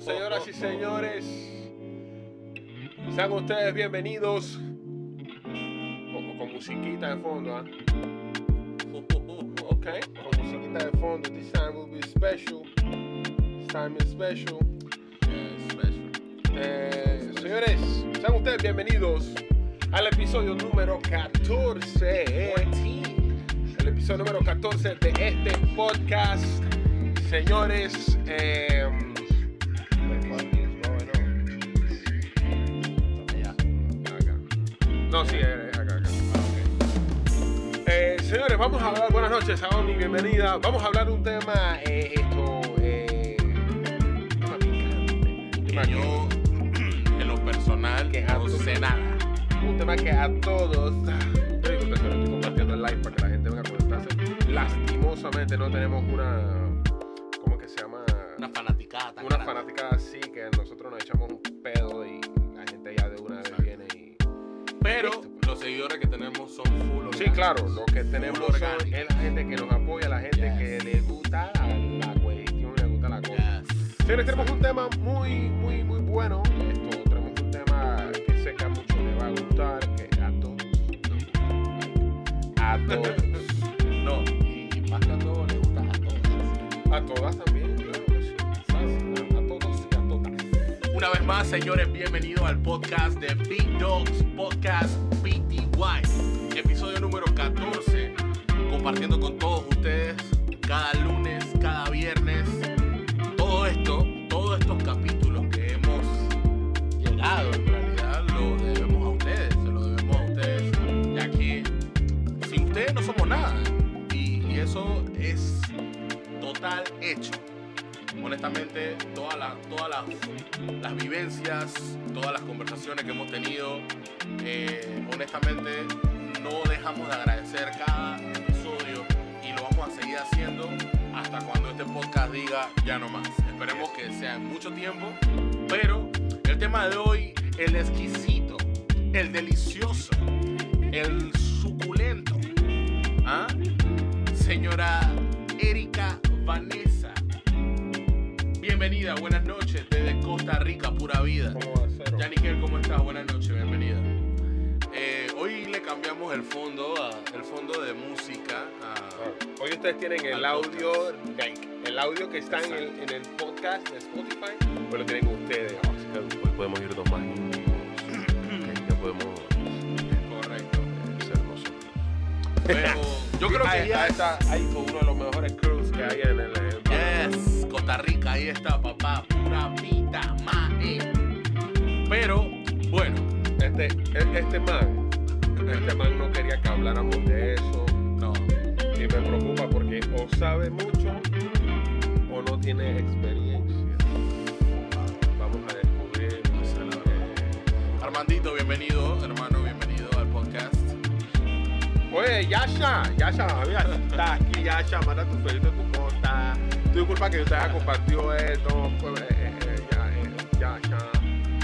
Señoras y señores, sean ustedes bienvenidos. Con, con musiquita de fondo, ¿ah? Ok, con musiquita de fondo. This time will be special. This time is special. Eh, señores, sean ustedes bienvenidos al episodio número 14. El episodio número 14 de este podcast. Señores, eh, No, sí, es acá. acá. Eh, señores, vamos a hablar. Buenas noches, Aomi, bienvenida. Vamos a hablar de un tema. Eh, esto. Eh, un tema tema que yo, en lo personal, Que no sé nada. un tema que a todos. Disculpen, pero estoy compartiendo el live para que la gente venga a conectarse. Lastimosamente no tenemos una. ¿Cómo que se llama? Una fanaticada tan Una grande. fanática así que nosotros nos echamos un seguidores que tenemos son full Sí, claro, lo que tenemos son- es la gente que nos apoya, la gente Yes. que le gusta la, cuestión, le gusta la cosa. Yes. Señores, tenemos un tema muy, muy, muy bueno. Esto, tenemos un tema que sé que a muchos les va a gustar, que a todos. A todos. No, y más que a todos les gusta a todos. a todas también, Una vez más, señores, bienvenidos al podcast de Big Dogs Podcast BTY. Episodio número 14. Compartiendo con todos ustedes cada lunes, cada viernes. Todo esto, todos estos capítulos que hemos llegado, en realidad lo debemos a ustedes. Se lo debemos a ustedes. Ya que sin ustedes no somos nada. Y eso es total hecho honestamente todas las vivencias todas las conversaciones que hemos tenido eh, honestamente no dejamos de agradecer cada episodio y lo vamos a seguir haciendo hasta cuando este podcast diga ya no más esperemos que sea en mucho tiempo pero el tema de hoy el exquisito el delicioso el suculento ¿ah? señora Erika Vanessa Bienvenida, buenas noches desde Costa Rica, pura vida. ¿Cómo va a ser? Yanikel, ¿cómo estás? Buenas noches, bienvenida. Eh, hoy le cambiamos el fondo, a- el fondo de música. a- Ah, Hoy ustedes tienen el audio, el audio que está en el, en el podcast de Spotify, pues lo tienen ustedes. Así que hoy podemos irnos más íntimos. Ya podemos Correcto. ser nosotros. Pero yo creo ahí, que ya está, ahí fue uno de los mejores crews que hay en el. Eh, Costa Rica, ahí está, papá, pura vida, mae. Pero, bueno, Este, este man, este man no quería que habláramos de eso. no. Y me preocupa porque o sabe mucho o no tiene experiencia. Vamos a descubrir. No sé, la verdad. Armandito, bienvenido, hermano, bienvenido al podcast. Oye, Yasha, Yasha, está aquí Yasha, manda tu felito tu conta. Tu disculpa que yo te haya compartido esto, pues, eh, eh, eh, ya, eh, Yasha,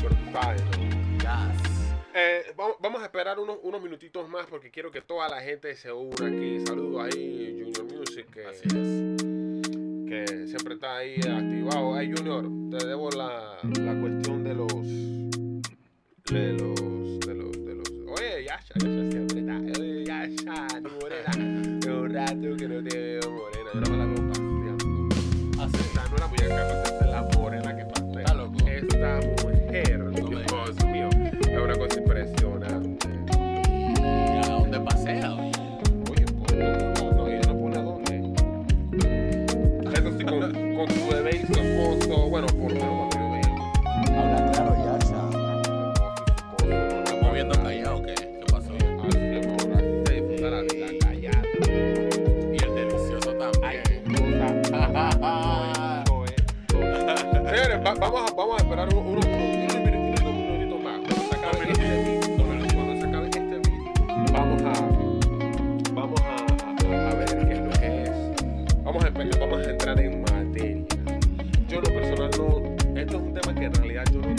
pero tú sabes, ¿no? Yes. Eh, vamos, vamos a esperar unos, unos minutitos más porque quiero que toda la gente se una aquí. Saludos ahí, Junior Music, que, Así es. que siempre está ahí activado. Hey, Junior, te debo la, la cuestión de los. De los. De los. De los. Oye, Yasha, Yasha siempre está. Oye, Yasha, tu morena. Hace un rato que no te veo morena. La Esta mujer, No Dios mío, es una cosa impresionante. ¿Y a dónde pasea? oye? Pues, no, no, no pone a dónde. Eso sí, con, con su bebé vamos, a, esperar unos minutitos más. Cuando se acabe este beat, cuando se acabe este beat, vamos a, vamos a, a- ver qué es lo que es. Vamos a, vamos a entrar en materia. Yo lo personal no, esto es un tema que en realidad yo no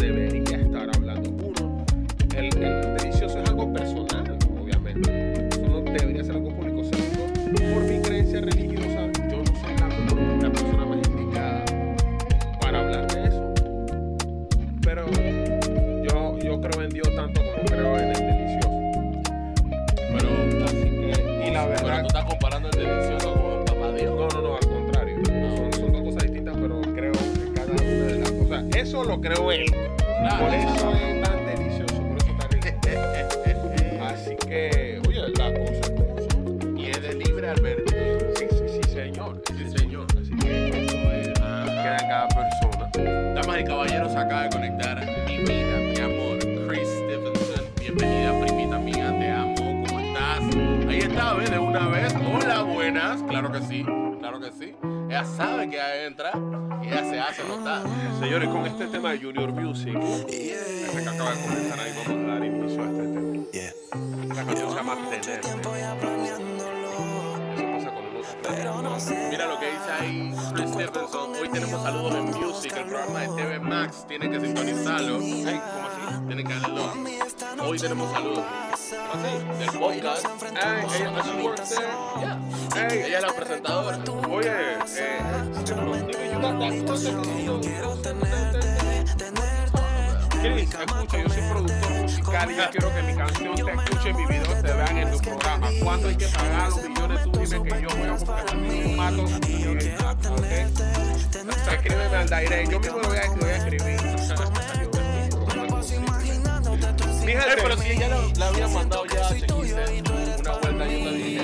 creo él. Claro. Por eso es tan delicioso, por eso está rico. Así que, oye, la cosa como son. y es de libre albedrío. Sí, sí, sí, señor. Sí, señor. Así que eso es, queda en cada persona. Damas y caballeros, acaba de conectar mi vida, mi amor, Chris Stevenson. Bienvenida, primita mía, te amo, ¿cómo estás? Ahí está, ¿ves? De una vez. Hola, buenas. Claro que sí, claro que sí. Ella sabe que entra y ella se hace notar. Señores, con este tema de Junior Music, este que acaba de comenzar ahí, vamos a dar inicio a este tema. La canción se llama Tenerte. Eso pasa está Mira lo que dice ahí Chris Stevenson. Hoy tenemos saludos en Music, el programa de TV Max. Tienen que sintonizarlo. Ay, ¿cómo así? Tienen que darle. Hoy tenemos saludos. Así, del podcast. Ay, ella works there. Yeah. Ey, Ella es la presentadora. Oye, eh, yo cosa que yo- Chris, escucha, yo soy productor musical y yo quiero que mi canción te escuche y mi video te vean en tu programa. ¿Cuánto hay que pagar los millones? Tú dime que yo voy a buscar un mato y ¿ok? Escríbeme al direct, yo mismo lo voy a, lo voy a escribir. Mi gente, pero si ella la, la había mandado ya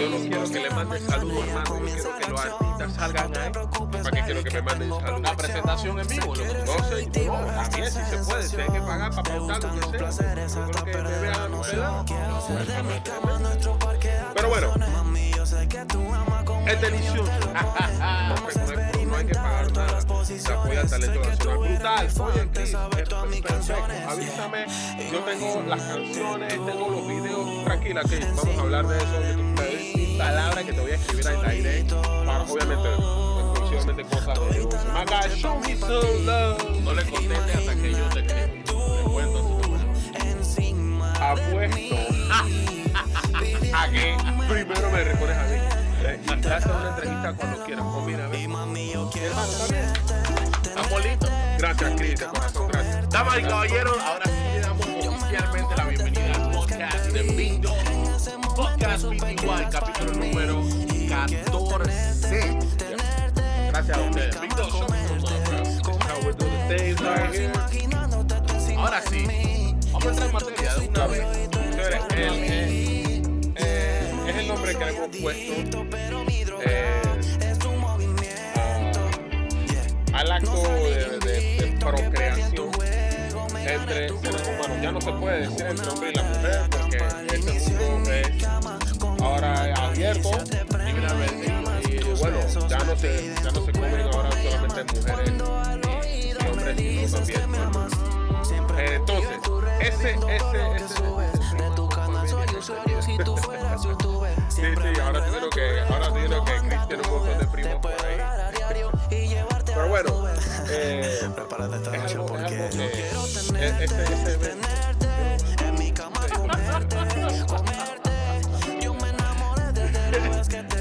yo yo no quiero que le mandes saludos, hermano. Yo quiero que los artistas salgan ahí. ¿Para qué quiero que me manden saludos? Una presentación en vivo. No sé, no, también si se puede, si hay que pagar para pautar lo que sea. Yo creo que vean a ustedes. Pero bueno, es delicioso. No hay, que pagar nada. Se apoya talento nacional. Brutal. Oye, Chris, es perfecto. Avísame. Yo tengo las canciones, tengo los videos. Tranquila, que vamos a hablar de eso. Yo te doy mi palabra que te voy a escribir al direct. Para, obviamente, exclusivamente cosas de God, show me some love. No le conteste hasta que yo te cuento apuesto a que primero me respondes a mí. Eh, una entrevista cuando quieras. Mira. Hermano, ¿está bien? Estamos listos. Gracias, Cris, corazón, gracias. Damas y caballeros, ahora sí le damos oficialmente la bienvenida al podcast de Big Dog. Podcast BTY, capítulo número 14. Gracias a ustedes. Ahora sí, vamos a entrar en materia de una vez. El, eh, es el nombre que le hemos puesto eh, a- al acto de, de- de procreación entre seres. Ya no se puede decir entre hombre y la mujer porque este mundo es ahora abierto albedrío. y bueno, ya no se, ya no se comen ahora solamente mujeres y, y hombres, también eh, entonces, ese, ese, ese, Sí, sí, ahora tiene que, ahora tiene que Chris tiene un montón de primos por ahí. Pero bueno, eh, es algo, es algo que, e- ese, ese evento.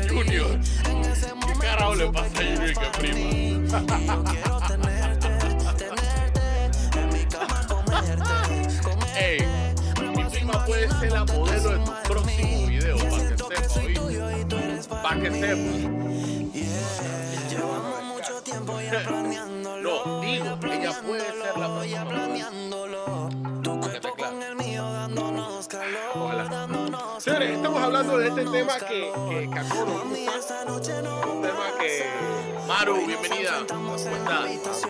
Junior, ¿qué carajo le pasa a Junior que prima? Ey, mi prima puede ser la modelo de tu próximo video, para que sepa. Para que sepa. No, digo, ella puede ser la próxima modelo. Para que te claro. Ojalá. Señores, estamos hablando de este tema que, que. Un tema que. Maru, bienvenida. ¿Cómo estás?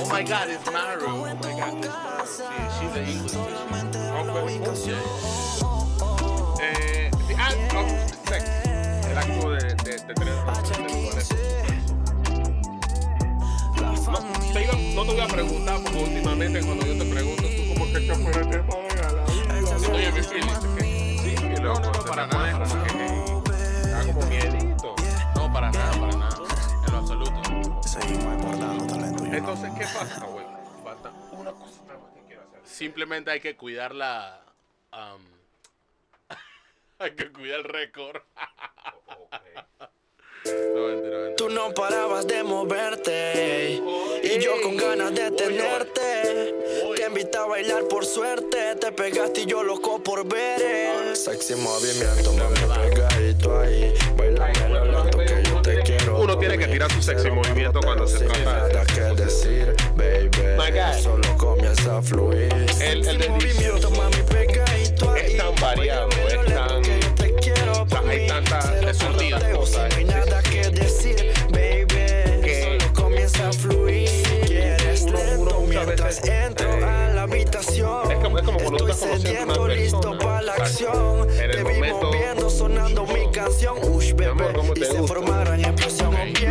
Oh my God, it's Maru. Oh my God, it's Maru. Sí, she's an English. Eh, the act of sex. El acto de, de, de tener relaciones te iba- no te voy a preguntar porque últimamente cuando yo te pregunto, tú como que fuera de la vida. Oye, mi feeling. Sí, No, no, no, para nada, como para que- Da como miedito. No, para nada, para nada. En lo absoluto. Entonces, ¿qué pasa, güey? Falta una cosa nada más que quiero hacer. Simplemente hay que cuidar la. um, hay que cuidar el récord. Mentira. Tú no parabas de moverte y yo con ganas de tenerte. Te invité a bailar por suerte, te pegaste y yo loco por ver. Sexy movimiento, mami, pegadito ahí. Bailame lo lento que yo te quiero. Uno tiene que tirar su sexy movimiento cuando se trata de que decir, baby. Solo comienza a fluir. El, movimiento, mami, pegadito ahí. Es tan variado, es tan. hay tantas, es un día, cosas. Estoy tú listo para la acción. Te vi momento, moviendo, sonando mi canción. Ush, bebé, y te se gusta? formaron explosión. Okay.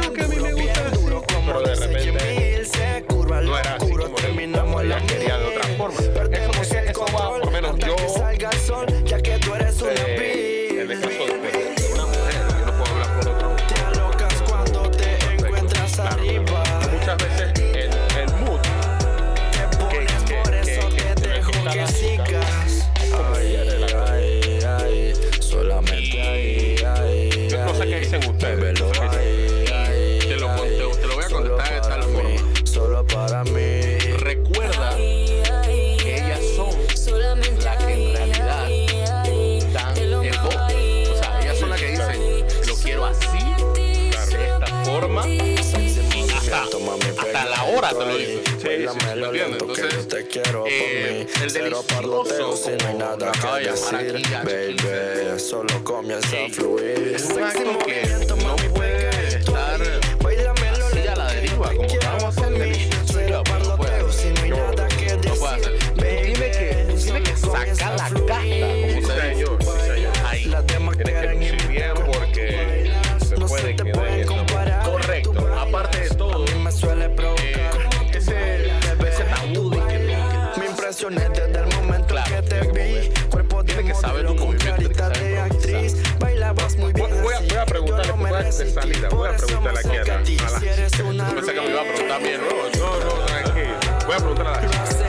delicioso. Si no hay nada que decir, baby, solo comienza a fluir. Sexy movimiento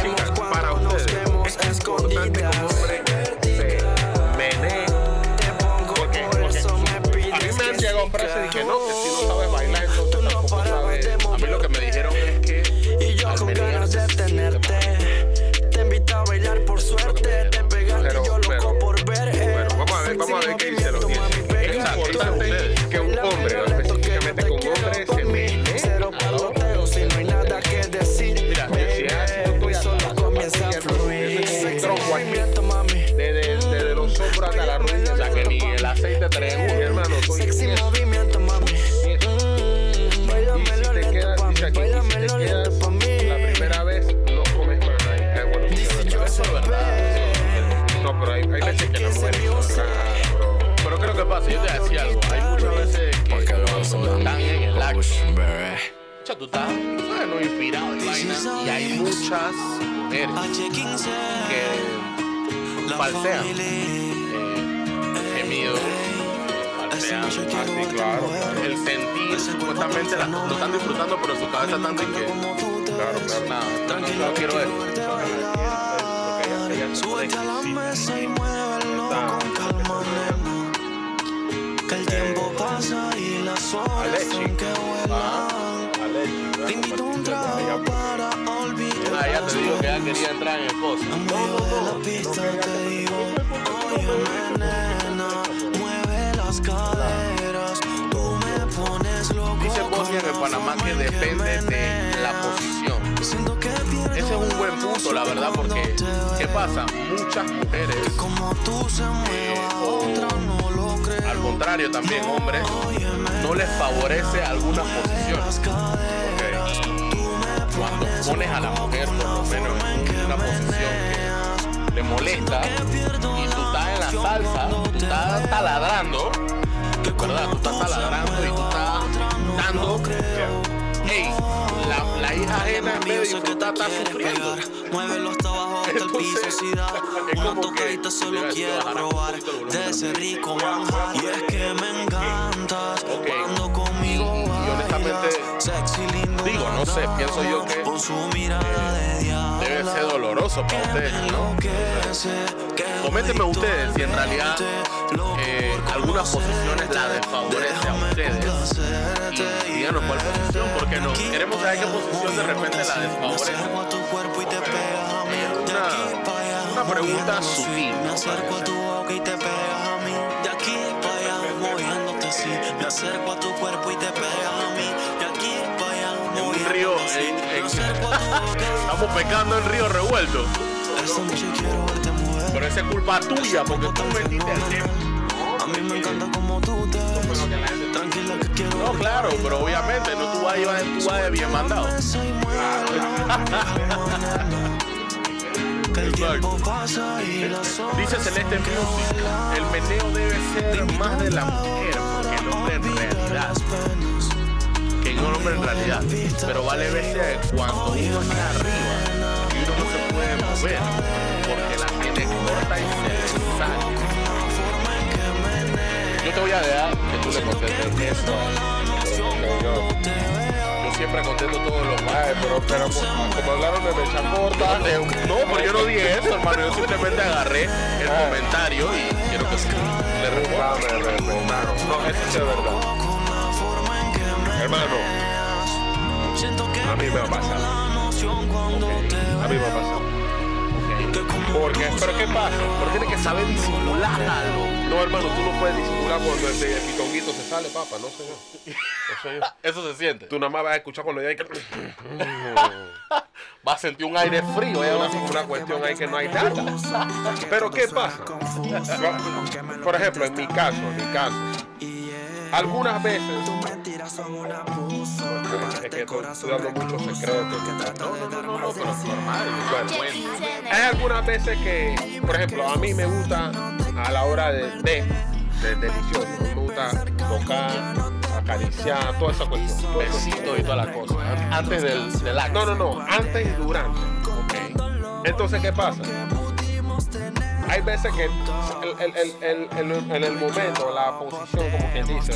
chicas para ustedes. Es como hombre. Porque, a mí me han llegado frases que no, estás bueno, inspirado y vaina. Y hay muchas mujeres que falsean eh, gemidos. Falsean, así claro. El sentir, supuestamente la, lo están disfrutando, pero su cabeza tanto en que. Claro, claro, nada. No, no, no, quiero ver. Súbete a la mesa y muévelo con calma, nena. Que el eh. tiempo pasa y las horas son que dijo que ya quería entrar en el pozo. No, no, no. pista te digo, oye, nena, mueve las caderas. Tú me pones loco. Dice Bosnia que Panamá que depende de la posición. Ese es un buen punto, la verdad, porque ¿qué pasa? Muchas mujeres, Que como tú se mueva, eh, o, al contrario también hombres, no les favorece algunas posiciones cuando pones a la mujer por lo menos en una posición que le molesta y tú estás en la salsa, tú estás taladrando, ¿verdad? Tú estás taladrando y tú estás dando. Hey, la, la hija ajena en vez de disfrutar está sufriendo. Muévelo hasta hasta el piso si da Una tocadita solo quiero probar De ese rico manjar. Y es que me encantas Cuando conmigo bailas. Sexy, Digo, no sé, pienso yo que debe ser doloroso para ustedes, ¿no? Coméntenme ustedes si en realidad eh, algunas posiciones la desfavorecen a ustedes. Y díganos cuál posición, porque no queremos saber qué posición de repente la desfavorece. Una, una pregunta sutil. Me acerco a tu cuerpo y te pego en- en- estamos pecando en río revuelto. Pero esa es culpa tuya porque tú metiste el tema. A mí me encanta como tú te No, claro, pero obviamente no tú vas a ir tú vas bien mandado. Dice Celeste Music, el meneo debe ser más de la mujer porque el hombre en realidad, el hombre en realidad, pero vale veces cuando uno está arriba y uno no se puede mover porque la tiene corta y se le sale. Yo te voy a dejar que tú le contestes eso. Yo, siempre contesto todos los ay, pero, pero como, como hablaron de mecha corta, No, pero yo no dije eso, hermano. Yo simplemente agarré el comentario y quiero que le responda. No, eso sí es verdad. Hermano, a mí me ha pasado. A mí me ha pasado. Porque, pero ¿qué pasa? Pero tiene que saber disimularlo. No, hermano, tú no puedes disimular cuando el, el pitonguito se sale, papá. No, señor. No, señor. Eso se siente. Tú nada más vas a escuchar cuando ya hay que... Vas a sentir un aire frío. Hay ¿eh? una, una cuestión ahí que no hay nada. Pero ¿qué pasa? Por ejemplo, en mi caso, en mi caso, algunas veces es que estoy, dando muchos secretos. No, no, no, no, no, pero normal. Bueno, hay algunas veces que, por ejemplo, a mí me gusta a la hora de, de, de delicioso, me gusta tocar, acariciar, toda esa cuestión. todo eso. Besito y toda la cosa. Antes del, del acto. No, no, no, antes y durante. Ok. Entonces, ¿qué pasa? Hay veces que el- el- el- el- el- en el momento, la posición, como quien dice,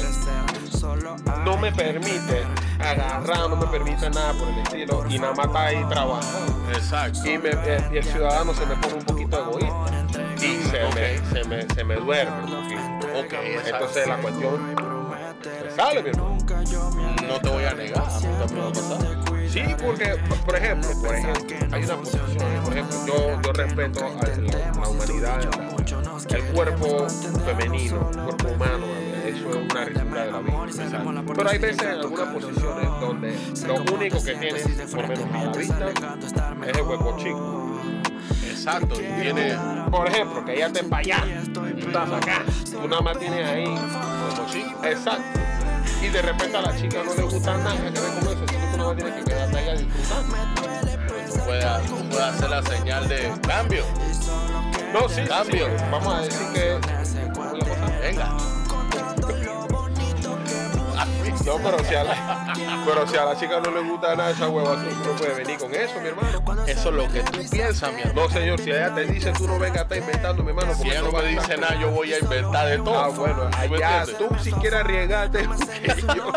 no me permite agarrar, no me permite nada por el estilo, y nada más está ahí trabajando. Exacto. Y, me- eh, y el ciudadano se me pone un poquito egoísta y se, me, se, me, se me duerme. un poquito. Ok, exacto. Entonces la cuestión sale, mi hermano. No te voy a negar. Sí, porque, por- ejemplo, por ejemplo, hay una posición, por ejemplo, yo, yo respeto a la, la humanidad, el cuerpo femenino, el cuerpo humano, eso es una realidad de la vida. Pero hay veces en algunas posiciones donde lo único que tienes, por menos a la vista, es el hueco chico. Exacto. Y tiene. Por ejemplo, que ella esté para allá, tú estás acá, tú nada más tienes ahí, Exacto. Y de repente a la chica no le gusta nada que ver con eso, así que tú más tienes que quedarte ahí a disfrutar. Tú puedes, tú puedes hacer la señal de cambio. No, sí, Cambio. sí, Vamos a decir que. Venga. No, pero si, a la, pero si a la chica no le gusta nada esa hueva, tú no puedes venir con eso, mi hermano. Eso es lo que tú piensas, mi hermano. No, señor, si ella te dice, tú no vengas a estar inventando, mi hermano. Si ella no me dice nada, yo voy a inventar de todo. Ah, bueno, ¿Tú me allá tú si quieres arriesgarte. yo-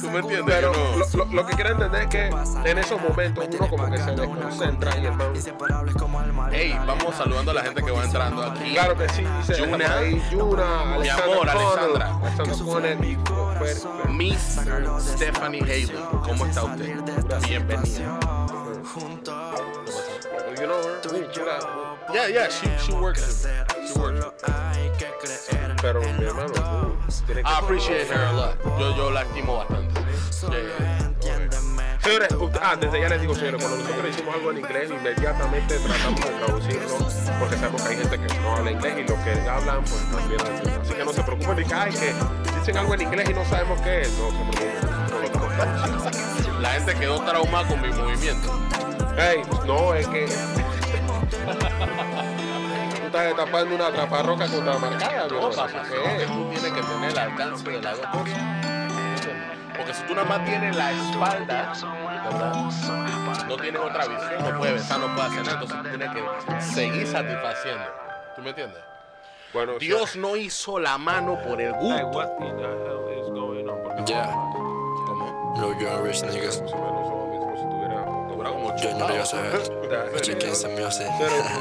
¿Tú me entiendes? Pero no- lo, lo- lo que quiero entender es que en esos momentos uno como que se desconcentra y hermano. Hey, vamos saludando a la gente que va entrando aquí. Claro que sí, dice Yuna. Mi Alexandra amor, Connell, Alexandra. Alexandra Connell, Miss Stephanie Haley, ¿cómo está usted? Bienvenida. You know her? Yeah, yeah, she, she works. She works. Pero mi hermano, tú tienes que I appreciate her a lot. Yo, yo la estimo bastante. Yeah, yeah. Señores, ah, desde ya les digo, señores, cuando nosotros hicimos algo en inglés, inmediatamente tratamos de traducirlo, porque sabemos que hay gente que no habla inglés y los que hablan, pues también. Así que no se preocupen, ni que, ay, que dicen algo en inglés y no sabemos qué es. No se preocupen, nosotros lo estamos traduciendo. La gente quedó traumada con mi movimiento. Ey, no, es que. Tú estás tapando una traparroca contra marcada, No, ¿no? tú tienes que tener el alcance de las dos cosas. Porque si tú nada más tienes la espalda, ¿verdad? No tienes otra visión, no puedes besar, no puedes hacer nada. Entonces tú tienes que seguir satisfaciendo. ¿Tú me entiendes? Bueno, Dios no hizo la mano por el gusto. Porque Yeah, ¿Cómo? no young rich niggas. Yo no le sé. Pero, Chicken some music.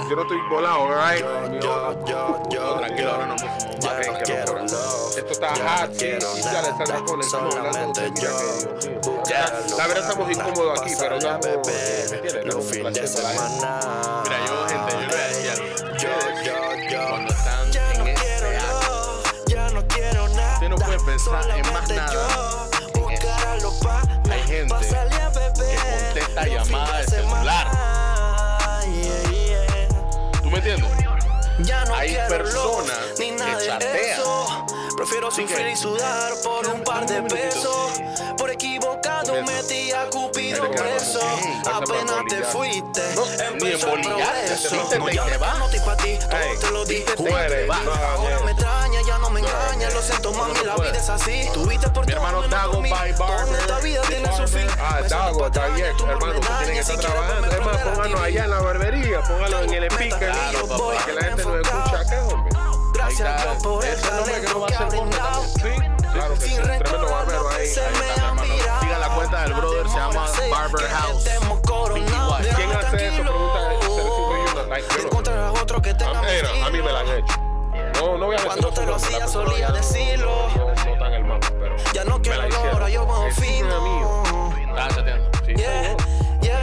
yo no estoy volado, right? Yo, yo, yo, Tranquilo, ahora no pusimos Ya más. no quiero love. Esto está Ya hot, no sí, sí, Connell, estamos hablando de solamente yo. Ya La verdad estamos incómodos aquí, pero estamos, ¿me los fines de semana. Mira, yo, gente, yo le voy a decir algo. Yo, yo, yo. Cuando están Ya en no este acto, ya no quiero nada. Usted no puede pensar en más nada yo, en eso. buscar a los panas, Hay gente llamada de celular. ¿Tú me entiendes? Hay personas que chatean Prefiero sufrir y sudar por un par de pesos. Por equivocado metí a Cupido preso. Apenas te fuiste, No, empezó el progreso. te ahora te vas. no estoy pa' ti, todo te lo di. te. Ahora me extraña, ya no me engaña. Lo siento, mami, la vida es así. Tuviste por Mi hermano Dago by Barber, Esta vida tiene su fin. Ah, Dago, pa' tú no hermano, me usted tiene que estar trabajando. Es más, TV. allá en la barbería, póngalo en el speaker, Gracias. Dios por el talento a que ha brindado. Claro que sí, tremendo barbero ahí. me. Siga la cuenta del brother, se llama Barber House. ¿Quién hace eso? Pregunta el 051, like, yo no sé. Encontrar a otro que tenga A, mí me la han hecho. No, no voy a Cuando te lo hacía, solía ya no- decirlo. No, no tan hermano, pero Ya no me quiero ahora, yo chateando. Sí,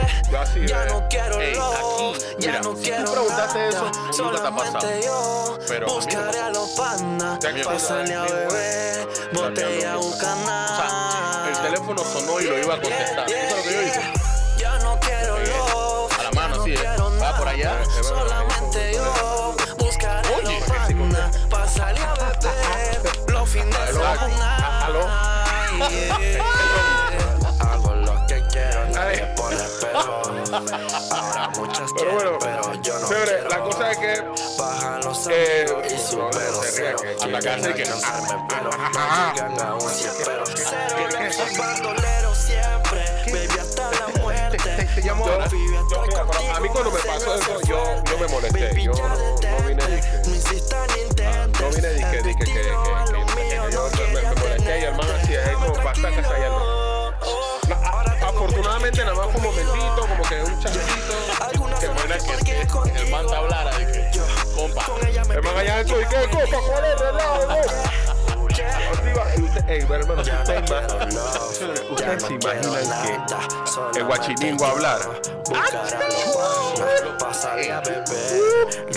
Yeah, yeah. Así, Ya eh. no quiero Ey, love, aquí, ya mira, no si quiero tú preguntaste nada, eso, nunca te ha solamente pasado. Pero me buscaré a los panas, Ya que pasarle a beber, botella, un O canal. sea, el teléfono sonó y lo iba a contestar. ¿Eso es lo que yo hice? Ya no quiero love, A la mano, no sí, ¿eh? Va por allá. Solamente yo buscaré a los pasarle a beber, los fines de Aló, semana. Ahora muchas Pero bueno, pero yo no señores, la cosa es que Bajan los Eh, y no, su no pelo se que- la casa y que- pero no llegan a un pero siempre, baby hasta la muerte. Yo- mí cuando me pasó eso, yo- yo me molesté. Yo no- no vine No. No dije que, que, que, afortunadamente nada más fue un momentito, como que un chancito. Que buena que, que el man te hablara de que, compa, El man allá adentro y qué copa, cuál es usted, ey, pero hermano, si usted ima- ustedes se imaginan que el guachiningo hablar.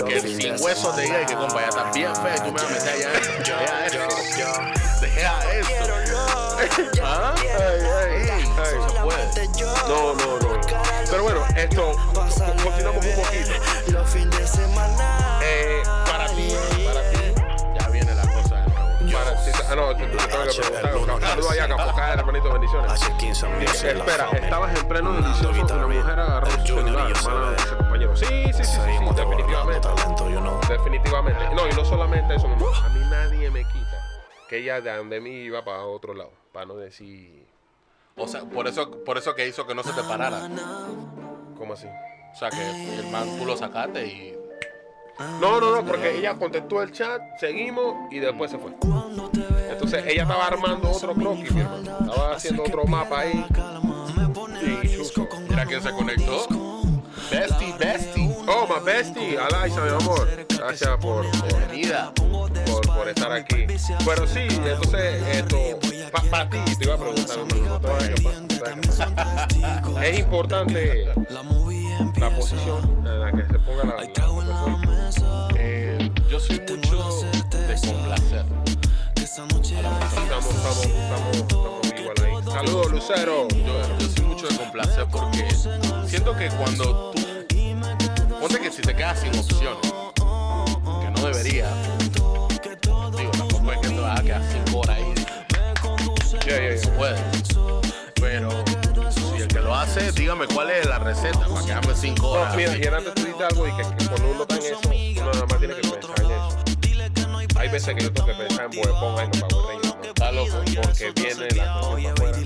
que el sin hueso te diga y que compa, ya está bien feo y tú me vas a meter allá. Deja eso. Deja eso. ¿Ah? Ey, ey, Se puede. No, no, no. Pero bueno, esto, continuamos un poquito. Los fines de semana. Eh, para ti, para ti, Ya viene la cosa de nuevo. para ti. Ah, no, te, te tengo que preguntar. Saludos allá, Capocada, hermanito, bendiciones. Espera, estabas en pleno delicioso y una mujer agarró su celular, hermano, ese compañero. Sí, sí, sí, sí, sí, definitivamente. Definitivamente. No, y no solamente eso, mamá. A mí nadie me quita que ella de donde mí iba para otro lado, para no decir, O sea, por eso, por eso que hizo que no se te parara. ¿cómo así? O sea, que el man tú lo sacaste y. No, no, no, porque ella contestó el chat, seguimos y después se fue. Entonces ella estaba armando otro croquis, mi hermano. Estaba haciendo otro mapa ahí. Y chuzo. Mira quién se conectó. Bestie, bestie. Oh, my bestie, Alaisa, mi amor. Gracias por, por, Bienvenida. por, por estar aquí. Bueno, sí, entonces, esto, para ti, te iba a preguntar, no. Es importante la posición en la que se ponga la, la. Eh, yo soy mucho de complacer. Estamos, estamos, estamos, estamos igual ahí. Saludos, Lucero. Yo, yo soy mucho de complacer porque siento que cuando tú. Ponte que si te quedas sin opciones, que no debería. Vas a quedar cinco horas ahí. Yeah, yeah, No yeah. puede. Pero si el que lo hace, dígame cuál es la receta para quedarme cinco horas. No, mira, y antes tú dijiste algo y que, que cuando uno está en eso, uno nada más tiene que pensar en eso. Hay veces que yo tengo que pensar en Bob Esponja y no Power Rangers, ¿no? Está loco. Porque viene la cosa afuera.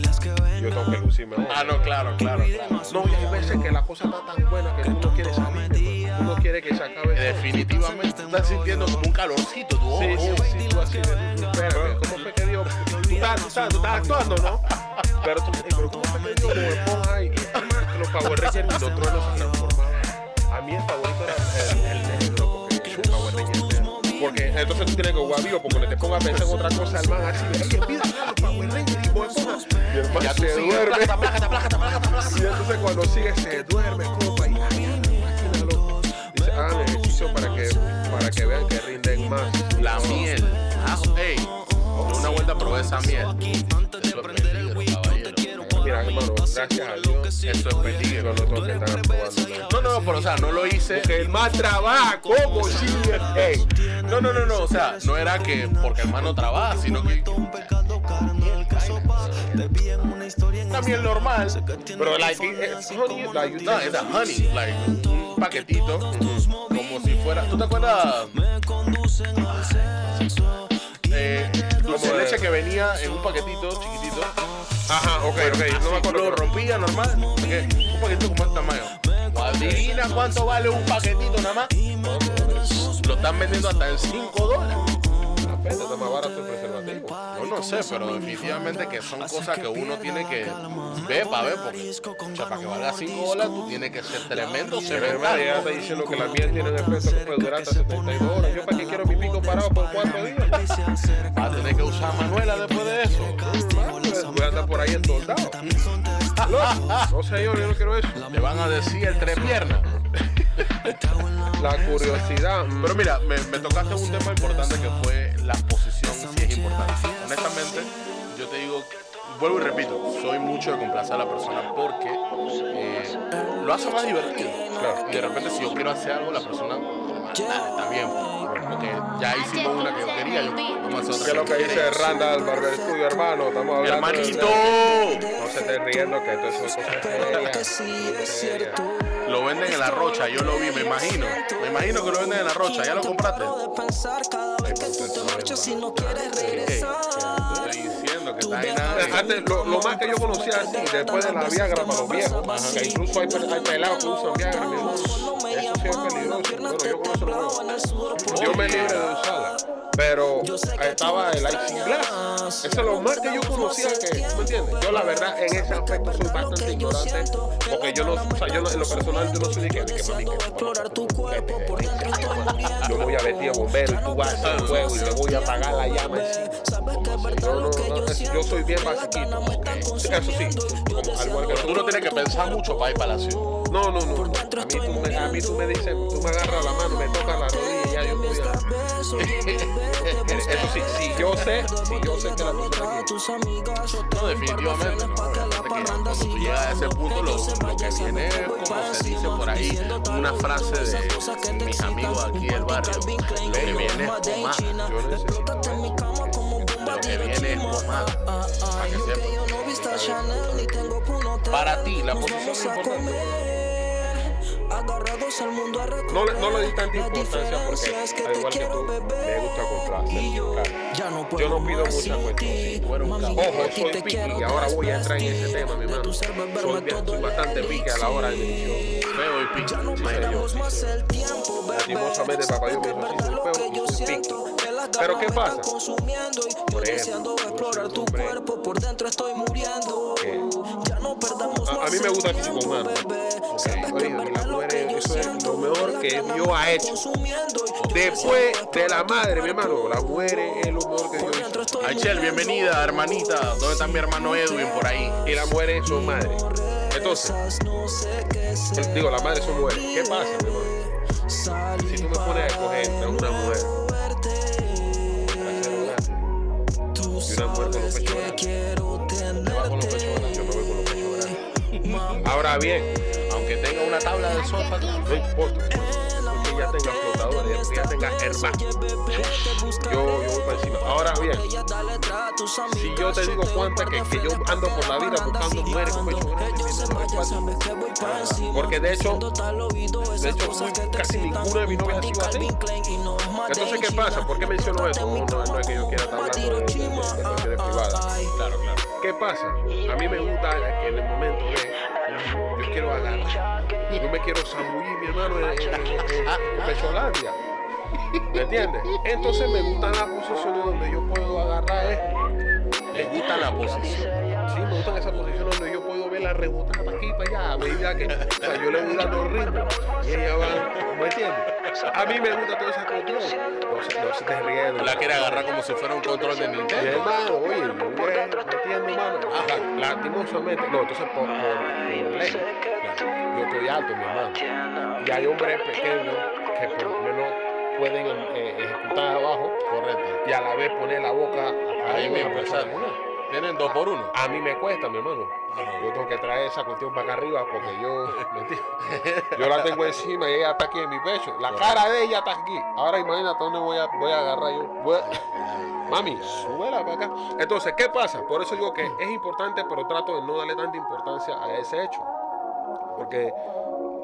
Yo tengo que lucirme. ¿no? Ah, no, claro, claro, claro. No, y hay veces que la cosa está tan buena que uno quiere salir, hermano. Uno quiere que se acabe. Definitivamente estás sintiendo como un calorcito. Tú, Sí, sí, oh, sí, tú así de, espérame, ¿cómo fue que Dios? Tú estás, tú estás, tú estás actuando, ¿no? Pero tú, pero ¿cómo fue que Bob Esponja y los Power Rangers y los truenos se transformaban? A mí el favorito era el, negro, porque el Power Ranger. Porque entonces tú tienes que jugar vivo, porque te pongas a pensar en otra cosa, el man así, a los Power Rangers y el man Ya se duerme. Y entonces cuando sigue se duerme, hagan ejercicio para que, para que vean que rinden más. La miel. Ah, ey, de una vuelta probé esa miel. Es peligro, caballero. Hermano, gracias a Dios. Eso es peligro. No probando nada. No, no, pero o sea, no lo hice. El más trabaja como si ey, No, no, no, no, o sea, no era que porque el hermano trabaja, sino que también normal. Pero, like, it's honey, like, No, a honey, like un paquetito, como si fuera. ¿Tú te acuerdas? Dulce de de- leche que venía en un paquetito chiquitito. Ajá, ok, ok. No me acuerdo. Lo rompía normal. Un paquetito como este tamaño. Adivina cuánto vale un paquetito nada más. Lo están vendiendo hasta en 5 dólares. Está más barato el preservativo. Yo no sé, pero definitivamente que son cosas que uno tiene que ver para ver, porque o sea, para que valga 5 dólares tú tienes que ser tremendo hermano, ya está diciendo que la miel tiene un efecto que puede durar hasta 72 horas. ¿Yo para qué quiero mi pico parado por 4 días? Va a tener que usar Manuela después de eso. Pues, Voy a andar por ahí entoldado. No, no señor, yo no quiero eso. Te van a decir el tres piernas. La curiosidad. mm, Pero mira, me, tocaste un tema importante que fue la posición, si es importante. Honestamente, yo te digo, vuelvo y repito, soy mucho de complacer a la persona porque eh, lo hace más divertido. Y de repente si yo quiero hacer algo, la persona, está bien. Porque ya hicimos una que yo quería, yo, vamos a hacer otra ¿Qué es lo que dice. Randall Barber Studio, hermano? Estamos hablando. Hermanito, No se esté riendo que esto es cosas lo venden en la rocha, yo lo vi, me imagino. Me imagino que lo venden en la rocha, ¿ya lo compraste? Estoy diciendo que está ahí nada. Antes, lo, lo más que yo conocía así, después de la Viagra para los viejos, que incluso hay, hay pelados que usan Viagra, mi hermano. Sí es peligroso. Bueno, yo con eso no. Yo me libre de usarla. Pero estaba el Ice Glass. Eso es lo más que yo conocía que, ¿me entiendes? Yo la verdad en ese aspecto soy bastante ignorante. Porque yo no, o sea, yo no- en lo personal yo no soy de que, que mami, que yo voy a vestir a bombero y tú vas a hacer fuego y le voy a apagar la llama. No, no, no, yo soy bien basiquito. Eso sí, como al igual que Tú no tienes que pensar mucho para ir para la ciudad. No, no, no. A mí tú me, a mí tú me dices, tú me agarras la mano, me tocas la rodilla ya yo estoy. Eso sí, si yo sé, si yo sé que la persona quiere. No, definitivamente no. Obviamente que Cuando tú llegas a ese punto, lo, lo que viene es, como se dice por ahí, una frase de mis amigos aquí del barrio. Lo que viene es pomada. Yo necesito. Lo que viene es pomada. Para que sepas. Para ti, la posición es importante. Agarrados al mundo a No, le- no le di tanta importancia porque, al igual que tú, me gusta complacer. Claro. Yo no pido mucha cuestión. Tú eres un cabrón. Ojo, soy piqui y ahora voy a entrar en ese tema, mi hermano. Soy, soy bastante piqui a la hora de bendición. Feo y pico. Sí, señor. Lastimosamente, papá, yo me hizo así, soy feo y soy piqui. Pero ¿qué pasa? Por ejemplo, explorar tu hombre, cuerpo por dentro estoy muriendo a, a mí me gusta el físico humano. Oye, las mujeres, eso es lo mejor que Dios ha hecho. Después de la madre, mi hermano, la mujer es lo mejor que Dios hizo. Aichel, bienvenida, hermanita. ¿Dónde está mi hermano Edwin por ahí? Y las mujeres son madres. Entonces, digo, las madres son mujeres. ¿Qué pasa, mi hermano? Si tú me pones a escoger entre una mujer y una mujer con los pechos grandes, Me va Ahora bien, Aunque tenga una tabla de sofá, no importa. Porque ella tenga flotadores, ella tenga hermano. Yo, yo voy para encima. Ahora bien, si yo te digo cuántas que, que yo ando por la vida buscando mujeres con pecho grande. Porque de hecho, de hecho, casi ninguna de mis novias ha sido así. Entonces, ¿qué pasa? ¿Por qué menciono eso? No, es que yo quiera estar hablando de, de- privadas. Claro, claro. ¿Qué pasa? A mí me gusta en el momento de yo quiero agarrar, no me quiero zambullir, mi hermano, en, en, en, en- Pecholandia. ¿Me entiendes? Entonces me gustan las posiciones donde yo puedo agarrar. eh. ¿Le gusta la posición? Sí, me gustan esas posiciones donde yo verla rebotar para aquí y para allá. A medida que o sea, yo le voy dando ritmo y ella va. ¿Me entiendes? A mí me gusta toda esa cuestión. No se, no se te ríes. La quiere agarrar como si fuera un control de Nintendo. hermano, oye, yo voy metiendo mano. La- lastimosamente, no, entonces por, por, por ley. Yo estoy alto, mi hermano. Y hay hombres pequeños que por lo menos pueden eh, ejecutar abajo Correcto. y a la vez poner la boca Ahí mismo. Tienen dos por uno. A mí me cuesta, mi hermano. Yo tengo que traer esa cuestión para acá arriba porque yo. Yo la tengo encima y ella está aquí en mi pecho. La cara de ella está aquí. Ahora imagínate dónde voy a, voy a agarrar yo. Voy a- Mami, súbela para acá. Entonces, ¿qué pasa? Por eso digo que es importante, pero trato de no darle tanta importancia a ese hecho. Porque,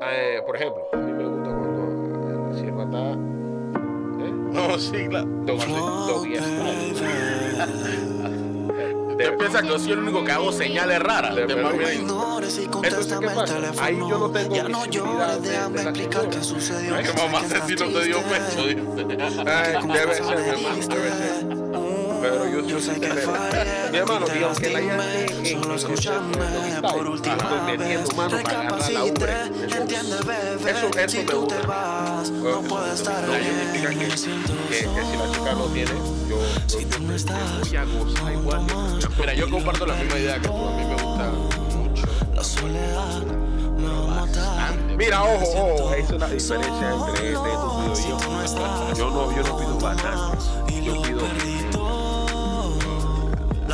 eh, por ejemplo, a mí me gusta cuando la sierva está. ¿eh? No, sí, claro. Usted piensa que yo soy el único que hago señales raras. De bien- Ignores y contéstame teléfono. Ahí yo no tengo ya no llores, de- déjame de explicar qué sucedió. Ay, mamá si no te dio pecho, dice. Ay, debe ser, mi hermano, debe ser. Pero yo, Yo sé que fallé, Mi hermano, y aunque la solo escúchame por última vez. Eso- entiende, bebé, eso- eso si tú te vas, no puedo estar bien, que, que, que si la chica no tiene, yo, Si tú no estás, igual. Mira, yo comparto la misma idea que tú. A mí me gusta mucho. La soledad me va a matar. Mira, ojo, ojo, es una diferencia entre este y yo. Yo no, yo no pido bastante. Yo pido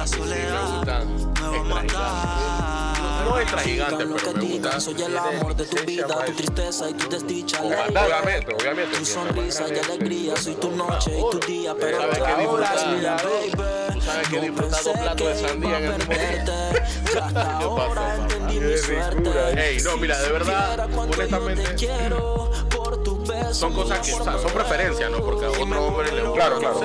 La soledad me va a matar. No extra que pero me gusta. soy el amor de tu vida, tu tristeza y tu desdicha. Obviamente, obviamente. Tu sonrisa y alegría, soy tu noche y tu día, pero sabes que disfrutar. baby. sabes que No disfrutar dos pensé platos de que sandía iba en a el mismo día. perderte, y hasta ahora entendí mi Qué suerte. ricura. Ey, no, mira, de verdad, honestamente, son cosas que, o sea, son preferencias, ¿no? Porque a otro hombre le gusta, Claro, no claro.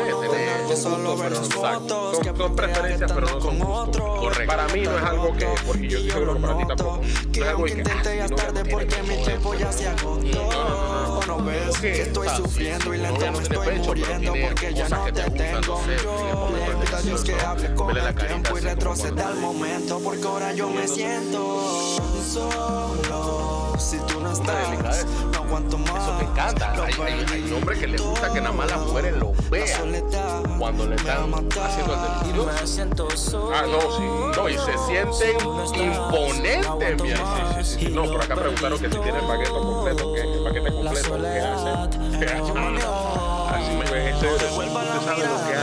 Que solo las Exacto. Son- son preferencias, pero no son con gustos. otro. Correcto. Para mí no es algo que, porque yo seguro que para ti tampoco. No Que es algo que, intenté ya ah, es si no, tarde no porque mi tiempo ya se agotó. O no ves ¿Por qué? que estoy sufriendo y sí, lento me no estoy pecho, pero muriendo porque ya no te tengo. no a Dios que hable con el tiempo y retroceda al momento porque ahora yo me siento solo. Si tú no estás, no aguanto más. Eso me encanta. Hay, hay, hay hombres que les gusta que nada más las mujeres lo vean soledad cuando le están haciendo el solo. Ah, no, sí. No, y se sienten imponentes, mi amor. Sí, sí, sí. No, por acá preguntaron que si tiene el paquete completo, que el paquete completo, ¿qué hace? me va a matar. Así me ese usted sabe lo que hace.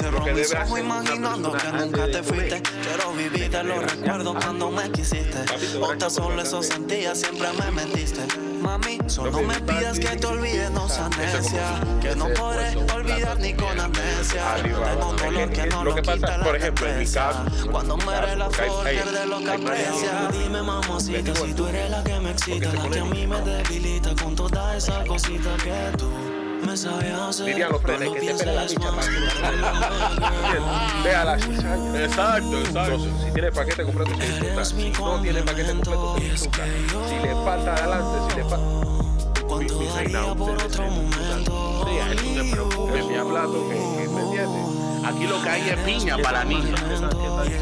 Lo que debe hacer imaginando que nunca te fuiste. Quiero vivir de los recuerdos cuando me quisiste. Papito, O gracias tan solo eso sentía, siempre me mentiste. Mami, solo me pidas que te olvides, no seas necia. Que no podré olvidar ni con amnesia. Tengo dolor que no lo quita la caso, Cuando muere la flor, pierde lo que aprecia. Dime, mamacita, si tú eres la que me excita, la que a mí me debilita con toda esa cosita que tú. Dirían los No lo que te espera la chicha más. para Ve a la cizaña. Exacto, exacto. Entonces, si tiene paquete completo, se disfruta. Si no tiene paquete completo, se es disfruta. Si le falta adelante, si le falta. Cuando Mi- mi reina, daría por otro me momento. Sí, a no te preocupes. Es mi plato que, que me entiende. Aquí lo que hay es piña para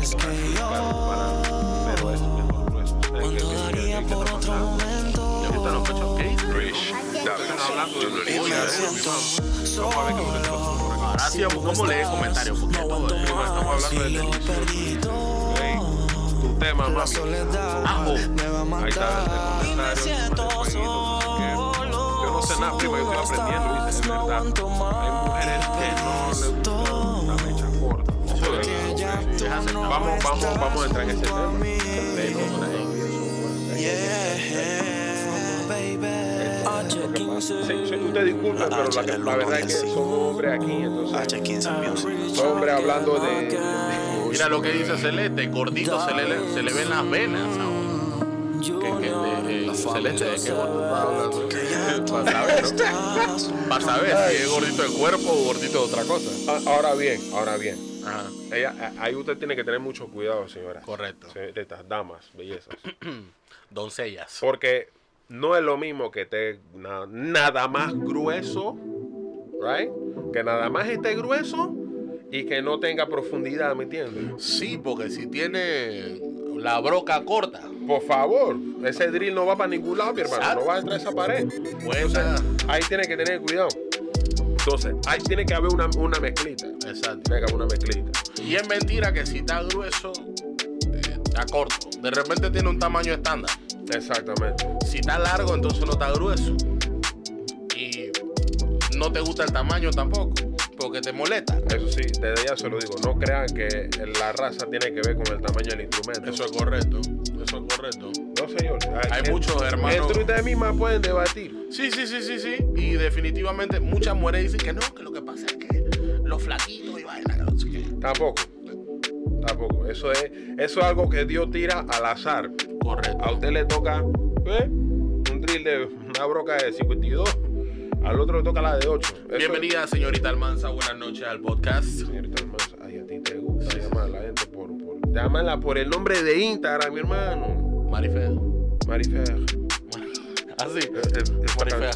es para- Pero es mejor. Ustedes que- Cuando daría por está otro momento. ¿Le gustan los pechos? Ahora sí, comentarios porque todo estamos hablando delicioso. tu tema, mami. Ajo. Ahí está el comentario. qué. solo. Yo no sé nada, prima, yo estoy aprendiendo, dice, es No verdad. aguanto Hay mujeres que no le gusta la mecha corta. Porque ya tú no Vamos, vamos, vamos a entrar en ese tema. Yeah. Lo que pasa- Sí, sí, usted disculpe, pero la, que- la verdad es que son hombres aquí, entonces H15 Music. son hombres hablando de, Mira lo que dice Celeste, gordito se le, se le ven las venas ahora. Que, que, eh, Celeste, ¿de qué gordo estás hablando? Para saber, ¿no? Para saber si es gordito de cuerpo o gordito de otra cosa. Ah, Ahora bien, ahora bien. Ajá, Ella, ahí usted tiene que tener mucho cuidado, señora. correcto. De estas damas, bellezas. Doncellas. Porque no es lo mismo que esté na- nada más grueso, right? Que nada más esté grueso y que no tenga profundidad, ¿me entiendes? Sí, porque si tiene la broca corta, Por favor, ese drill no va para ningún lado, mi hermano. Exacto. No va a entrar a esa pared. pues Ahí tiene que tener cuidado. Entonces, ahí tiene que haber una, una mezclita. Exacto. Tiene que haber una mezclita. Y es mentira que si está grueso, eh, está corto. De repente tiene un tamaño estándar. Exactamente. Si está largo, entonces no está grueso. Y no te gusta el tamaño tampoco. porque te molesta. Eso sí, desde ya se lo digo, no crean que la raza tiene que ver con el tamaño del instrumento. Eso es correcto. Eso es correcto. No, señor. Hay En- muchos hermanos- Entre ustedes mismas pueden debatir. Sí, sí, sí, sí, sí. Y definitivamente muchas mujeres dicen que no, que lo que pasa es que los flaquitos y vaina. no sé qué. Tampoco. Tampoco. Eso es, eso es algo que Dios tira al azar. Correcto. A usted le toca ¿eh? un drill de una broca de 52. Al otro le toca la de 8. Eso- Bienvenida, señorita Almanza. Buenas noches al podcast. Señorita Almanza, ay, a ti te gusta llamar a la gente por, por. Llámala por el nombre de Instagram, mi hermano. Marife. Marifer. Así. Marifer.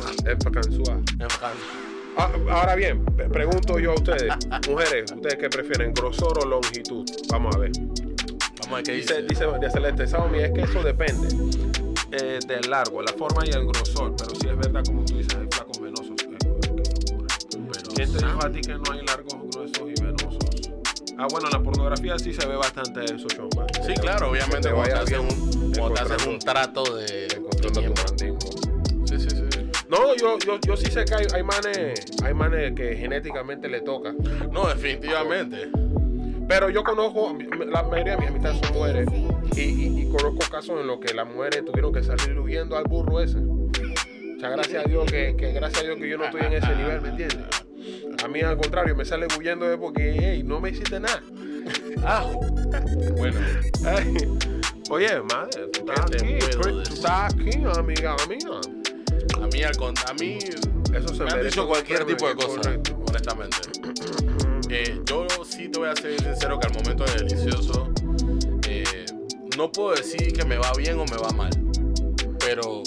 Ah, ahora bien, pre- pregunto yo a ustedes, mujeres, ¿ustedes qué prefieren, grosor o longitud? Vamos a ver. Vamos a ver qué Dice, dice. María Celeste, Xiaomi, es que eso depende eh, del largo, la forma y el grosor, pero sí es verdad, como tú dices, hay flacos venosos. eh, qué locura. Pero, ¿Quién te dijo a ti que no hay largos, gruesos y venosos? Ah, bueno, en la pornografía sí se ve bastante eso, chomba. Sí, claro, obviamente te cuando te hacen un, cuando te hacen un trato de. Sí, sí, sí. No, yo, yo, yo sí sé que hay, hay manes, hay manes que genéticamente le toca. No, definitivamente. Pero yo conozco, la mayoría de mis amistades son mujeres y, y- y conozco casos en los que las mujeres tuvieron que salir huyendo al burro ese. O sea, gracias a Dios que, que gracias a Dios que yo no estoy en ese nivel, ¿me entiendes? A mí al contrario, me sale huyendo de porque, hey, no me hiciste nada. Ah, bueno. Ay, oye, madre, tú estás ¿Qué te aquí, tú estás aquí, amiga mía. A mí, a mí Eso se me han merece dicho cualquier tipo de correcto. honestamente. Eh, yo sí te voy a ser sincero que al momento de delicioso eh, no puedo decir que me va bien o me va mal, pero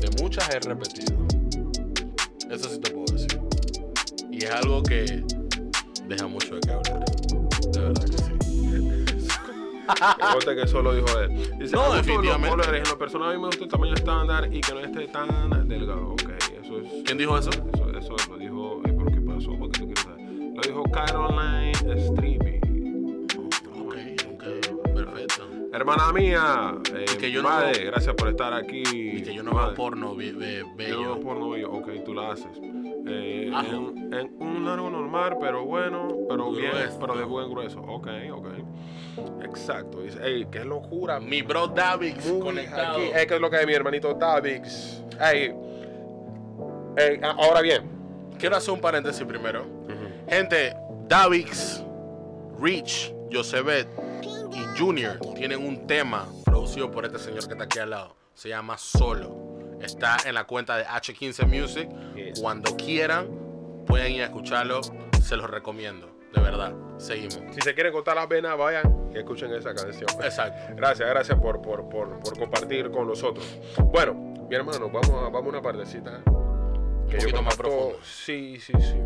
de muchas he repetido. Eso sí te puedo decir. Y es algo que deja mucho de qué hablar. De verdad que sí. Conste que eso lo dijo él. Dice, No, "Me definitivamente. Los en lo personal a mí me gusta el tamaño estándar y que no esté tan delgado. Ok, eso es. ¿Quién dijo eso? Eso, eso lo dijo. eh, ¿Pero qué pasó? Porque. Lo dijo Caroline Streamy. Ok, ok, perfecto. Hermana mía, eh, Y que yo no madre, veo- gracias por estar aquí. Y que yo no Madre, veo porno be- be- Yo no bello. veo porno bello. Ok, tú la haces. Eh, en, en un largo normal, pero bueno, pero bien, Grueso. pero de buen grueso. Ok, ok. Exacto. Dice, ey, qué locura. Mi bro Davix conectado. aquí. Es que es lo que hay, mi hermanito Davix. Ey, ey, a- ahora bien. Quiero hacer un paréntesis primero. Gente, Davix, Rich, Josebet y Junior tienen un tema producido por este señor que está aquí al lado. Se llama Solo. Está en la cuenta de H15 Music. Cuando quieran, pueden ir a escucharlo. Se los recomiendo. De verdad. Seguimos. Si se quieren cortar las venas, vayan y escuchen esa canción. Exacto. Gracias, gracias por, por, por, por compartir con nosotros. Bueno, mi hermano, vamos a, vamos a una partecita. Que poquito más profundo. Sí, sí, sí.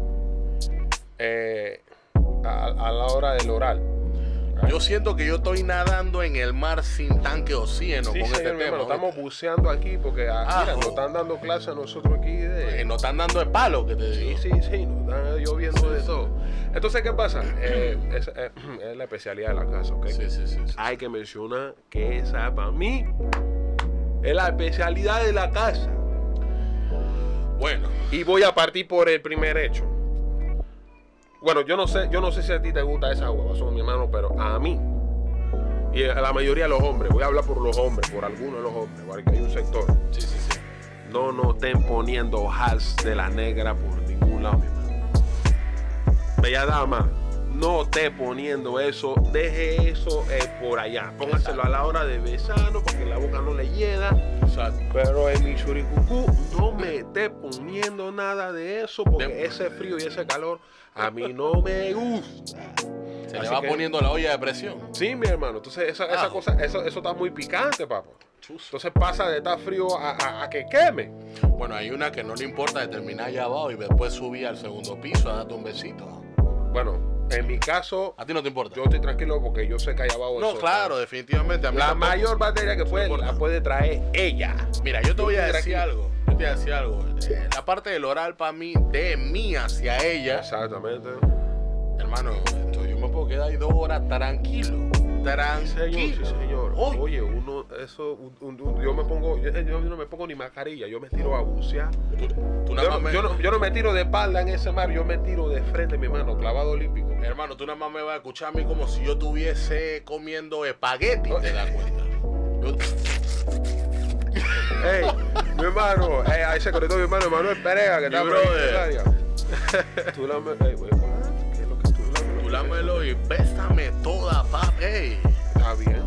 Eh, a, a la hora del oral. Yo siento que yo estoy nadando en el mar sin tanque o oxígeno Sí, con señor, este tema. hermano, estamos buceando aquí porque ah, Ah, mira, jo. nos están dando clases a nosotros aquí de, Eh, nos están dando el palo, que te Sí, digo. sí, sí, nos están lloviendo de todo. Entonces, ¿qué pasa? Eh, es, eh, es la especialidad de la casa, ¿ok? Sí, sí, sí, sí. Hay que mencionar que esa para mí es la especialidad de la casa. Bueno, Y voy a partir por el primer hecho. Bueno, yo no sé, yo no sé si a ti te gusta esa huevazón, mi hermano, pero a mí y a la mayoría de los hombres, voy a hablar por los hombres, por algunos de los hombres, porque hay un sector. sí, sí, sí. No nos estén poniendo hals de la negra por ningún lado, mi hermano. Bella dama, no esté poniendo eso, deje eso eh, por allá. Póngaselo a la hora de besarlo porque la boca no le hieda. Exacto. Pero en mi churicucú no me esté poniendo nada de eso porque De- ese frío y ese calor a mí no me gusta. Se Así le va que- poniendo la olla de presión. Sí, mi hermano. Entonces esa, esa cosa, eso, eso está muy picante, papá. Entonces pasa de estar frío a, a- a que queme. Bueno, hay una que no le importa de terminar allá abajo y después subir al segundo piso a darte un besito. Bueno, en mi caso, ¿A ti no te importa? yo estoy tranquilo porque yo sé que allá abajo no, eso- claro, definitivamente. A mí La tampoco. mayor batería que puede, importa. la puede traer ella. Mira, yo te voy a decir algo. Yo te voy a decir algo. Eh, La parte del oral para mí, de mí hacia ella, Exactamente. hermano, esto, yo me puedo quedar ahí dos horas tranquilo. Sí, tranquilo. señor, sí, señor. Oye, uno, eso, un- un- un- yo me pongo, yo, yo no me pongo ni mascarilla, yo me tiro a bucear. Tú Yo nada no, más me- yo, no, yo no me tiro de espalda en ese mar, yo me tiro de frente, mi hermano, clavado olímpico. Hermano, tú nada más me vas a escuchar a mí como si yo estuviese comiendo espagueti, ¿te das cuenta? Yo- Ey, mi hermano, ey, ahí se conectó mi hermano Emanuel Perea, que está por ahí. Tú la me, ey, lámelo y bésame toda, papi. Está bien,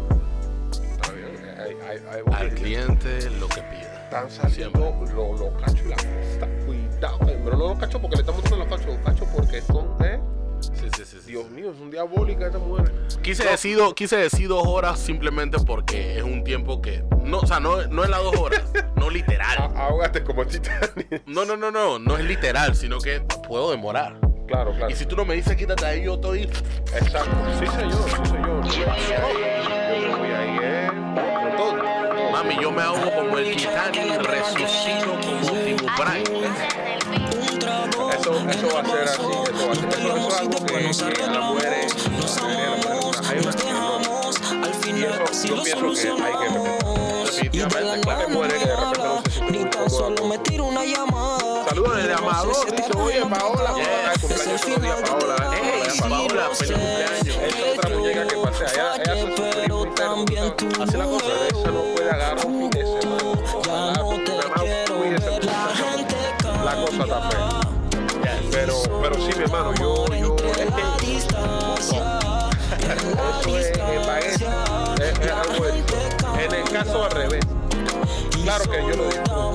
está bien. Hay, hay, hay, Al cliente lo que pida. Están saliendo los los cachos y la está cuidado. eh, Pero no los cachos porque le estamos dando los cachos, los cachos porque son, eh. Sí, sí, sí. Dios mío, son diabólicas estas mujeres. Quise No. decir, quise decir dos horas simplemente porque es un tiempo que. No, o sea, no, no es las dos horas. No literal. Ahógate como Titanic. No, no, no, no. No es literal, sino que puedo demorar. Claro, claro. Y si tú no me dices quítate ahí, yo estoy. Exacto. Sí, señor, sí, señor. Yo me voy ahí, yo me voy ahí, eh. Con todo. Mami, yo me ahogo como el Titanic, resucito como Tibu Bright. Eso, eso va a ser así, eso va a ser. Eso, eso es algo que, que a las mujeres, hay una que no. Y eso yo pienso que hay que la Definitivamente, no Mujeres que de repente no se sienten Ni muy tan cómodas solo con- me tiro una llamada. Saludos desde Amador, dice, oye, Paola, otra Paola, Paola, eh. Feliz cumpleaños. Que otra yo muñeca que pasea, ella- ella fallé, se sufre pero también tú la cosa, esa no puede agarrar un fin de semana. Ojalá, cuídese, la cosa cambia. Pero, pero sí, mi hermano, yo, es en la eso es, es algo. En el caso al revés, claro que yo lo disfruto.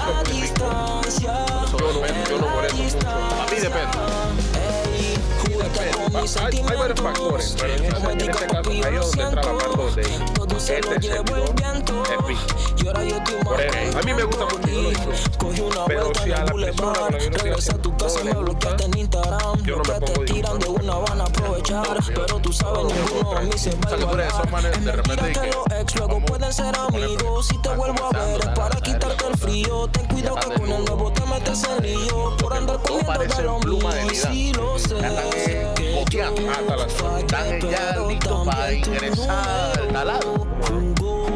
Yo no, yo no. A mí depende. Hay, hay varios sentimientos. factores, pero en ese, en Cometí ese como caso, que yo ahí es lo donde entra la siento. parte donde Todo se lo este llevó el servidor viento. es. Y ahora yo estoy Por más eso, a mí me gusta mucho, yo lo disfruto. Cogí una Pero vuelta si en a el la persona con la boulevard. que Regresa a tu casa no y le me bloqueaste en Instagram. yo no Lo me que pongo te tiran de disfrutar. una van a aprovechar. Pero tú sabes, ninguno a mí se va de esos manes, Es repente, mentira que los ex luego pueden ser a amigos. Si te a vuelvo a ver es a para quitarte el frío. Ten cuidado que con el nuevo te lío. Por andar Todo parece pluma de sé. Ya están, Hasta fallé, Están ya listos para ingresar al taladro. jugó.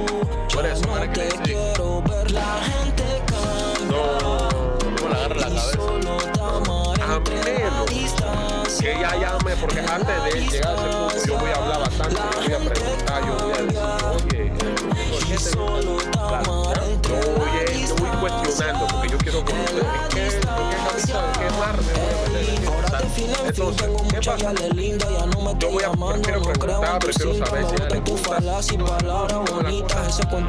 Por eso, no man, que te sí. quiero ver la gente cambia. No, ¿Cómo le agarra la cabeza? A la menos que ella llame, porque antes de llegar a ese punto yo voy a hablar bastante, yo voy a preguntar, yo voy a decir, oye, ¿por qué te Yo entre voy, yo voy cuestionando, porque yo quiero conocer en qué, en qué camisa, en qué mar me voy a meter. Entonces, ¿qué pasa? gales linda, ya no me estoy voy a- prefiero no creo preguntar, prefiero saber me si a ella gusta le tu gusta y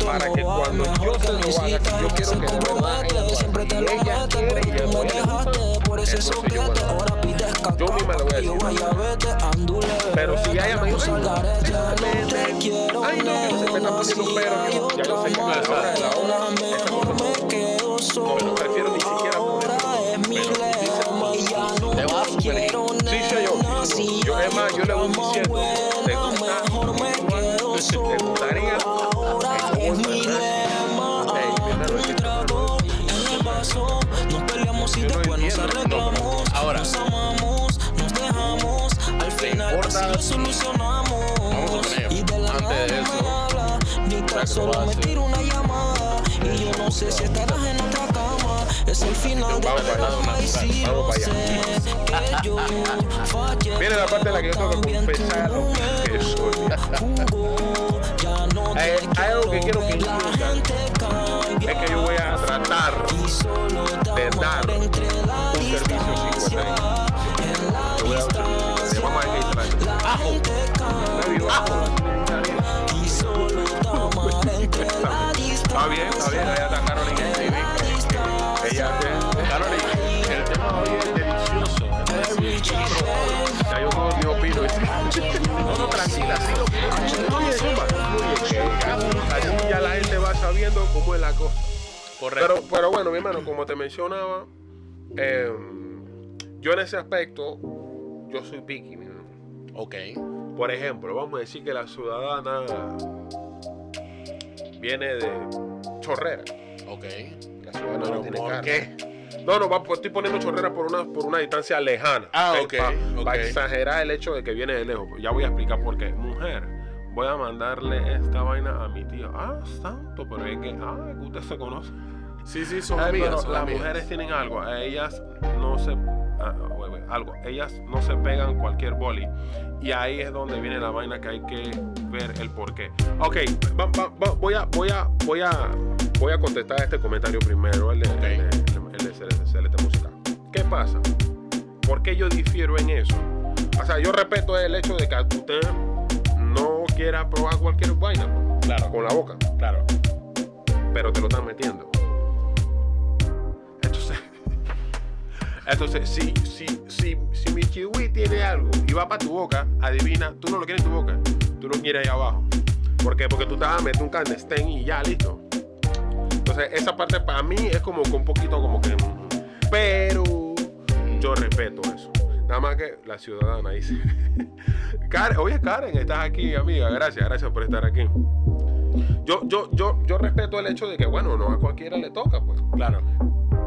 Para no que cuando yo se lo me haga, yo quiero que de verdad compromete, ella quiere y me le dejaste, yo ahora pides Yo misma le voy a yo decir. Pero si ella me dice, "Ay, no que se me está poniendo un pero, nena, yo- ya yo sé que la hora, cosa me. No, prefiero ni siquiera vas a te quiero, Sí, nena, si Yo, es más, yo le voy diciendo, solucionamos. Vamos a poner, Y de la antes nada de eso, que lo solo me tiro una llamada. Y yo no sé si estarás en otra cama. Es el final de la trama y vamos lo sé que yo fallé. Viene la parte en la que yo tengo que confesar lo soy. te Hay- algo que quiero que entiendan. gente cambia. Es que yo voy a tratar Y solo te de dar amaré entre la un servicio distancia, 50 en la Yo voy a ajo. cambia y solo te amaré entre la distancia. Está bien, está bien. Allá está TV. Ella te... Caroline, el tema hoy es delicioso. Ya yo no ni opino. No, no, tranquila, sí lo que Así ya la gente va sabiendo cómo es la cosa. Correcto. Pero, pero bueno, mi hermano, como te mencionaba, eh, yo en ese aspecto, yo soy picky. Ok. Por ejemplo, vamos a decir que la ciudadana viene de Chorrera. Ok. La ciudadana no tiene ¿por carro. qué? No, no, va, pues, estoy poniendo chorrera por una, por una distancia lejana. Ah, ok, Para ok. exagerar el hecho de que viene de lejos. Ya voy a explicar por qué. Mujer, voy a mandarle esta vaina a mi tío. Ah, santo, pero es que, ah, que usted se conoce. Sí, sí, son Ay, amigas. pero son las amigas. mujeres tienen algo. A ellas no se. ah, güey, algo. Ellas no se pegan cualquier boli. Y ahí es donde viene la vaina que hay que ver el porqué. Ok, va- va- va- voy a, voy a, voy a, voy a contestar este comentario primero, el de, el de- el de Celeste Música. ¿Qué pasa? ¿Por qué yo difiero en eso? O sea, yo respeto el hecho de que usted no quiera probar cualquier vaina Claro, con la boca claro. pero te lo están metiendo. Entonces si, si, si, si mi chihui tiene algo y va para tu boca, adivina, tú no lo quieres en tu boca, tú lo quieres ahí abajo. ¿Por qué? Porque tú te vas a meter un clandestén y ya, listo. Entonces, esa parte para mí es como que un poquito como que... Pero yo respeto eso. Nada más que la ciudadana dice... Karen, oye Karen, estás aquí, amiga. Gracias, gracias por estar aquí. Yo, yo, yo, yo respeto el hecho de que, bueno, no a cualquiera le toca, pues. Claro.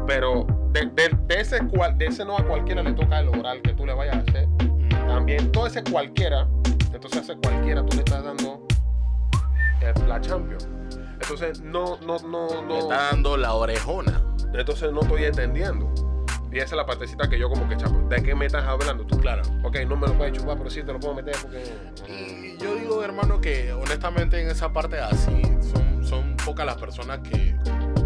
Pero de, de- de ese, cual, de ese no a cualquiera le toca el oral que tú le vayas a hacer. También todo ese cualquiera, entonces ese cualquiera tú le estás dando la champion. Entonces no, no, no, no. está dando la orejona. Entonces no estoy entendiendo. Y esa es la partecita que yo como que chapo. ¿De qué me estás hablando tú? Claro. Ok, no me lo puedes chupar, pero sí te lo puedo meter porque. Y yo digo, hermano, que honestamente en esa parte así son, son pocas las personas que.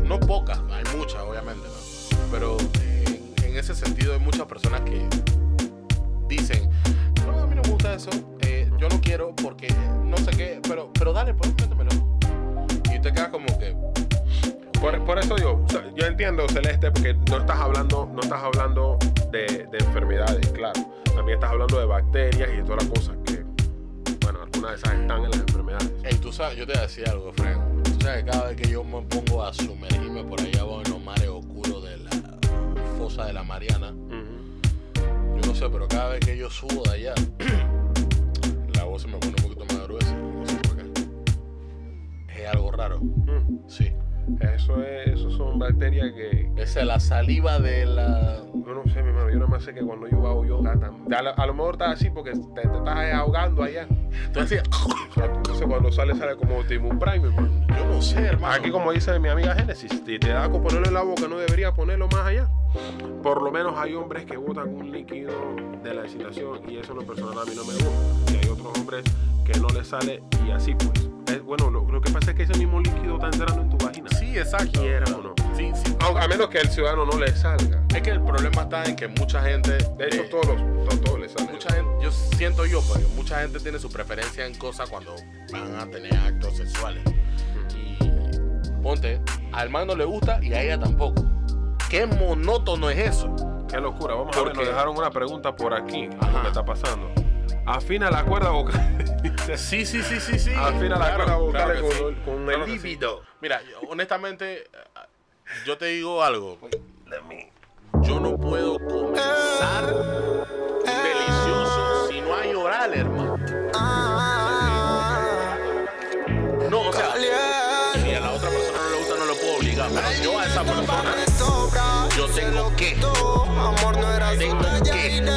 No pocas, hay muchas, obviamente, ¿no? Pero en, en ese sentido hay muchas personas que dicen, no, a mí no me gusta eso, eh, yo no quiero porque no sé qué, pero, pero dale, pues métemelo. Y te quedas como que. Por, por eso yo, o sea, yo entiendo, Celeste, porque no estás hablando, no estás hablando de, de enfermedades, claro. También estás hablando de bacterias y de todas las cosas que, bueno, algunas de esas están en las enfermedades. Hey, tú sabes, yo te voy a decir algo, Frank. Tú sabes que cada vez que yo me pongo a sumergirme por allá abajo en los mares fosa de la Mariana, Ujú. yo no sé, pero cada vez que yo subo de allá, la voz se me pone un poquito más gruesa. No sé por qué. Es algo raro. Mm. Sí. Eso es, eso son bacterias que, Esa es la saliva de la. yo no sé, mi hermano, yo nada más sé que cuando yo hago tam- a, lo- a lo mejor estás así porque te, te estás ahogando allá. Entonces, cuando sale, sale como Timon Prime, hermano. yo no sé, hermano. Aquí, como dice mi amiga Génesis, si te da con ponerlo en la boca, no debería ponerlo más allá. Por lo menos hay hombres que botan un líquido de la excitación y eso en lo personal a mí no me gusta. Y hay otros hombres que no les sale y así pues. Es- bueno, lo, lo que pasa es que ese mismo líquido está entrando en tu vagina. Sí, exacto. O no. Sí, sí. A menos que el ciudadano no le salga. Es que el problema está en que mucha gente. De hecho, eh, todos los, todos, todos le salen. Mucha gente, yo siento yo, porque mucha gente tiene su preferencia en cosas cuando van a tener actos sexuales. Y ponte, al man no le gusta y a ella tampoco. Qué monótono es eso. Qué locura. Vamos a ver, nos dejaron una pregunta por aquí. Ajá. ¿Qué está pasando? Afina la cuerda vocal. Sí, sí, sí, sí, sí. Afina la Claro, cuerda vocal claro con, sí. el- con Claro el que sí. líbido. Mira, honestamente, yo te digo algo. Yo no puedo comenzar delicioso si no hay oral, hermano. No, o sea, si a la otra persona no le gusta, no lo puedo obligar. Pero yo a esa persona, yo tengo que. Amor no era su talla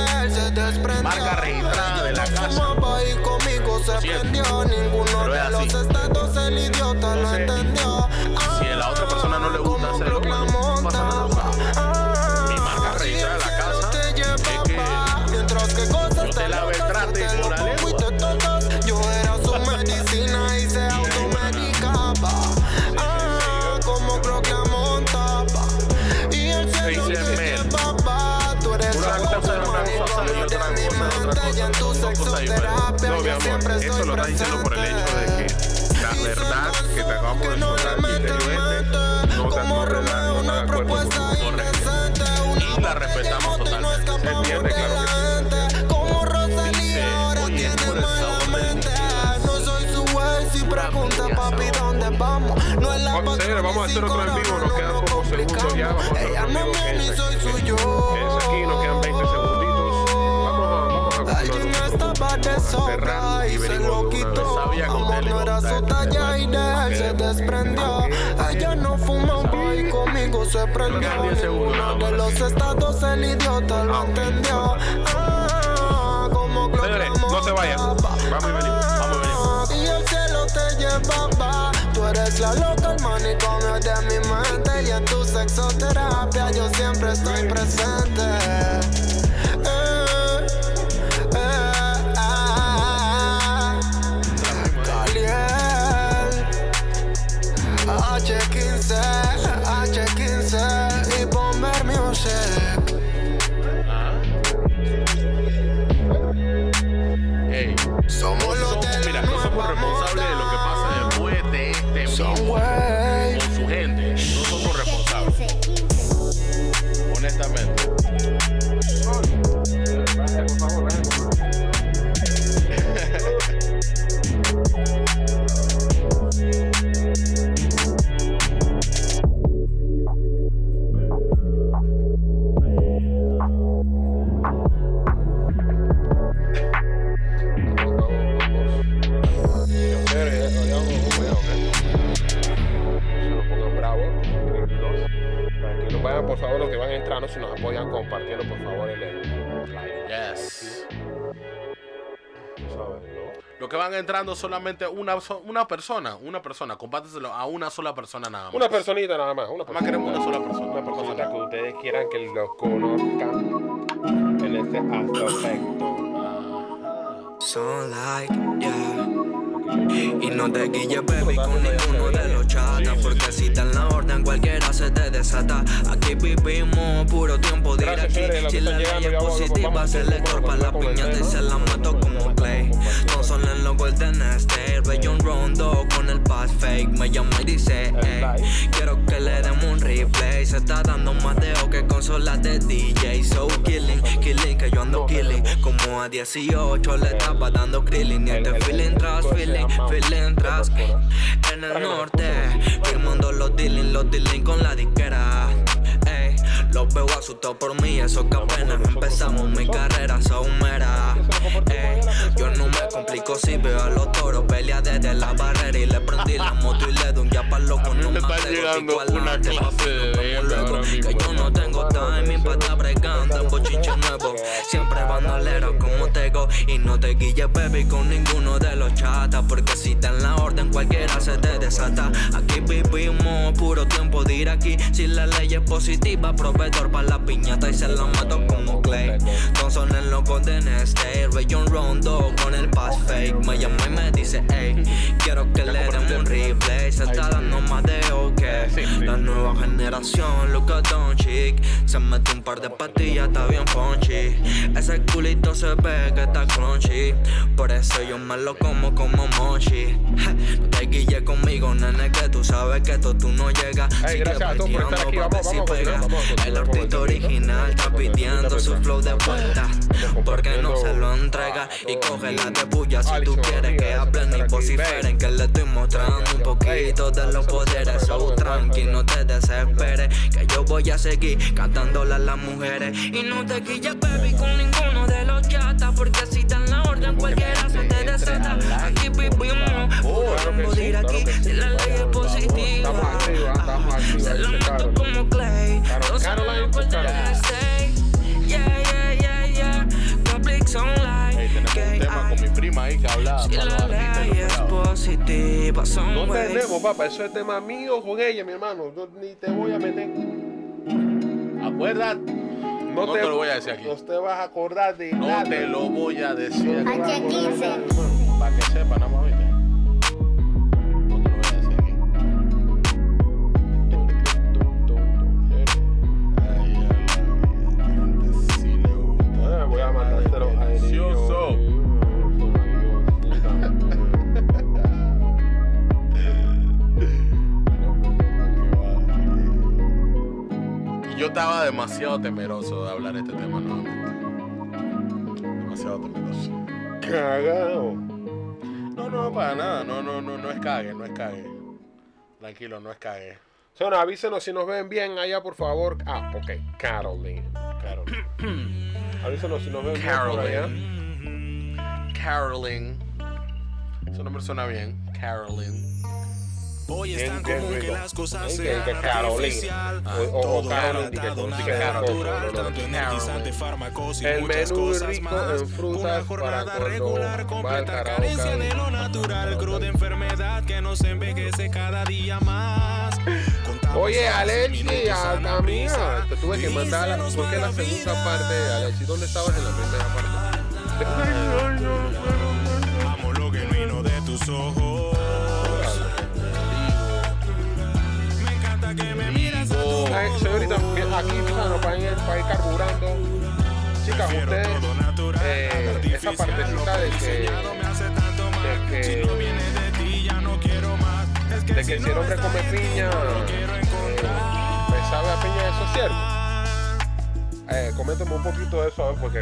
vamos a hacer otro en vivo, nos quedan pocos segundos ya, vamos a hacer otro en no vivo, es aquí. nos quedan 20 segunditos. Vamos a, vamos a Alguien estaba de sobra y se lo quitó. Amor no era su este talla y de él se desprendió. Ella no fumaba y conmigo se prendió. Quedan 10 segundos nada Ninguno de los estados el idiota lo entendió. Ah, como Señores, no se vayan. Vamos y venimos. Vamos y venimos. Y el cielo te llevaba. Tú eres la loca, el manicomio de mi mente. Y en tu sexoterapia yo siempre estoy presente. Van entrando solamente una, so- una persona, una persona, compárteselo a una sola persona nada más. Una personita nada más, una Nada más queremos una sola persona. Una personita que ustedes quieran que los conozcan en este aspecto. Son like, yeah. Y no te guilles, baby, con ninguno de los chatas. Porque si te en la orden, cualquiera se te desata. Aquí vivimos puro tiempo de ir aquí. Si la ley es positiva, se le corpa la con piñata y se la mato como No son en los Golden State, Rayon Rondo con el pass fake. Me llama y dice, quiero que le demos un replay. Se está dando más deo que consolas de DJ. So killing, killing, que yo ando killing. Como a 18 le estaba dando krillin. Y este feeling tras feeling, feeling tras. En el norte, firmando los dealing, los dealing con la disquera. Los veo asustados por mí, eso que apenas empezamos mi carrera somera. Ey, yo no me complico si veo a los toros pelea desde la barrera y le prendí la moto y le doy un ya loco. No me está llegando una clase de luego. Que yo no tengo timing para estar bregando en bochinche nuevo. Siempre bandolero como tego y no te guilles, baby, con ninguno de los chatas. Porque si te en la orden, cualquiera se te desata. Aquí vivimos puro tiempo de ir aquí. Si la ley es positiva, proveedor para la piñata y se la mato como Clay. Thompson en los Golden State, Rayon Rondo con el pass fake. Me llama y me dice, hey, quiero que le demos un replay. Se está dando más de OK. La nueva generación, look at Don Chic. Se mete un par de pastillas, está bien punchy. Ese culito se ve que está crunchy. Por eso yo me lo como como mochi. No te guille conmigo, nene, que tú sabes que esto tú no llegas. Ey, Sigue gracias a todos por estar aquí. Vamos, El artista original está pidiendo su flow de vuelta. Porque no se lo entrega y coge la de bulla si tú quieres que hablen y vociferen. Que le estoy mostrando un poquito de los poderes. So tranqui, no te desesperes. Que yo voy a seguir cantándole a las mujeres. Y no te quilles, baby, con ninguno de los chatas. Porque si dan orden, cualquiera se te desata. Aquí vivimos puro Claro que tiempo de sí, ir claro aquí. Si la ley es positiva, se dice mato como Clay. No se lo. State. Yeah, yeah, yeah, yeah. Complex online. Ey, tenemos un tema con mi prima ahí que habla Si la ley es positiva, son No tenemos, papá, eso es tema mío con ella, mi hermano. Yo ni te voy a meter. Acuérdate, No te lo voy a decir aquí. No te vas a acordar de no nada. te lo voy a decir aquí. H15. Para que sepa, nada más, ¿viste? No te lo voy a decir aquí. Ay, a la gente sí le gusta. Ah, voy a mandártelo a Delicioso. Yo estaba demasiado temeroso de hablar este tema nuevamente. Demasiado temeroso. Cagado. No, no, para nada. No, no, no, no es cague, no es cague. Tranquilo, no es cague. Señora, avísenos si nos ven bien allá, por favor. Ah, ok. Caroline. Claro. Avísenos si nos ven bien por allá. Caroline. Carolyn. Su nombre suena bien. Carolyn. Hoy es tan común que las cosas sean artificial. O- o- o Todo consigue nada natural, tanto energizante, fármacos y muchas cosas más. Una jornada regular, completa carencia de lo natural, cruda enfermedad que nos envejece cada día más. Oye, Alexi, minutos a a la mía, te tuve que mandar porque la segunda parte, Alexi, ¿dónde estabas en la primera parte? Amo lo genuino de tus ojos. Señorita, aquí claro, para ir, para ir carburando. Chicas, ustedes, eh, esa partecita de que, diseñado me hace tanto mal. de que- de que si el hombre come piña, eh, me sabe a piña, eso es cierto. Eh, coméntame un poquito de eso, a ver, porque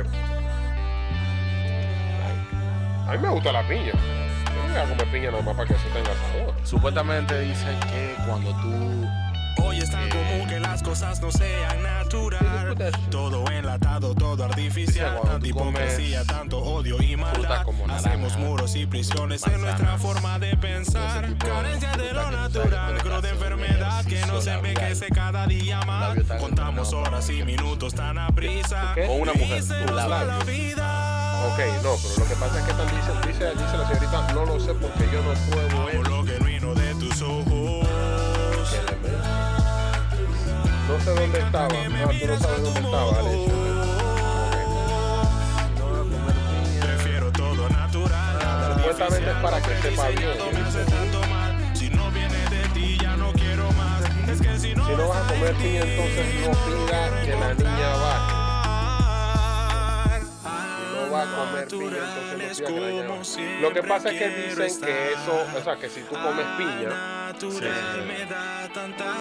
a mí me gusta la piña. Yo no voy a comer piña nada más para que eso tenga sabor. Supuestamente dicen que cuando tú Hoy es tan común que las cosas no sean natural. Todo enlatado, todo artificial. Tanta hipocresía, tanto odio y maldad. Hacemos muros y prisiones en nuestra forma de pensar. de Carencia de lo natural, hace un enfermedad que nos envejece cada día más. Contamos horas y minutos tan a prisa. O una mujer, la vida. Ok, no, pero lo que pasa es que tan dice, dice, dice la señorita, no lo sé porque yo no pruebo No sé dónde estaba. Ah, tú no sabes dónde estaba, Alex. Prefiero todo natural. Supuestamente es para que sepa bien. Si no no no, no vas a comer piña, entonces no pida que la niña baje. A comer piña, entonces no. Lo que pasa es que dicen que eso, o sea, que si tú comes piña,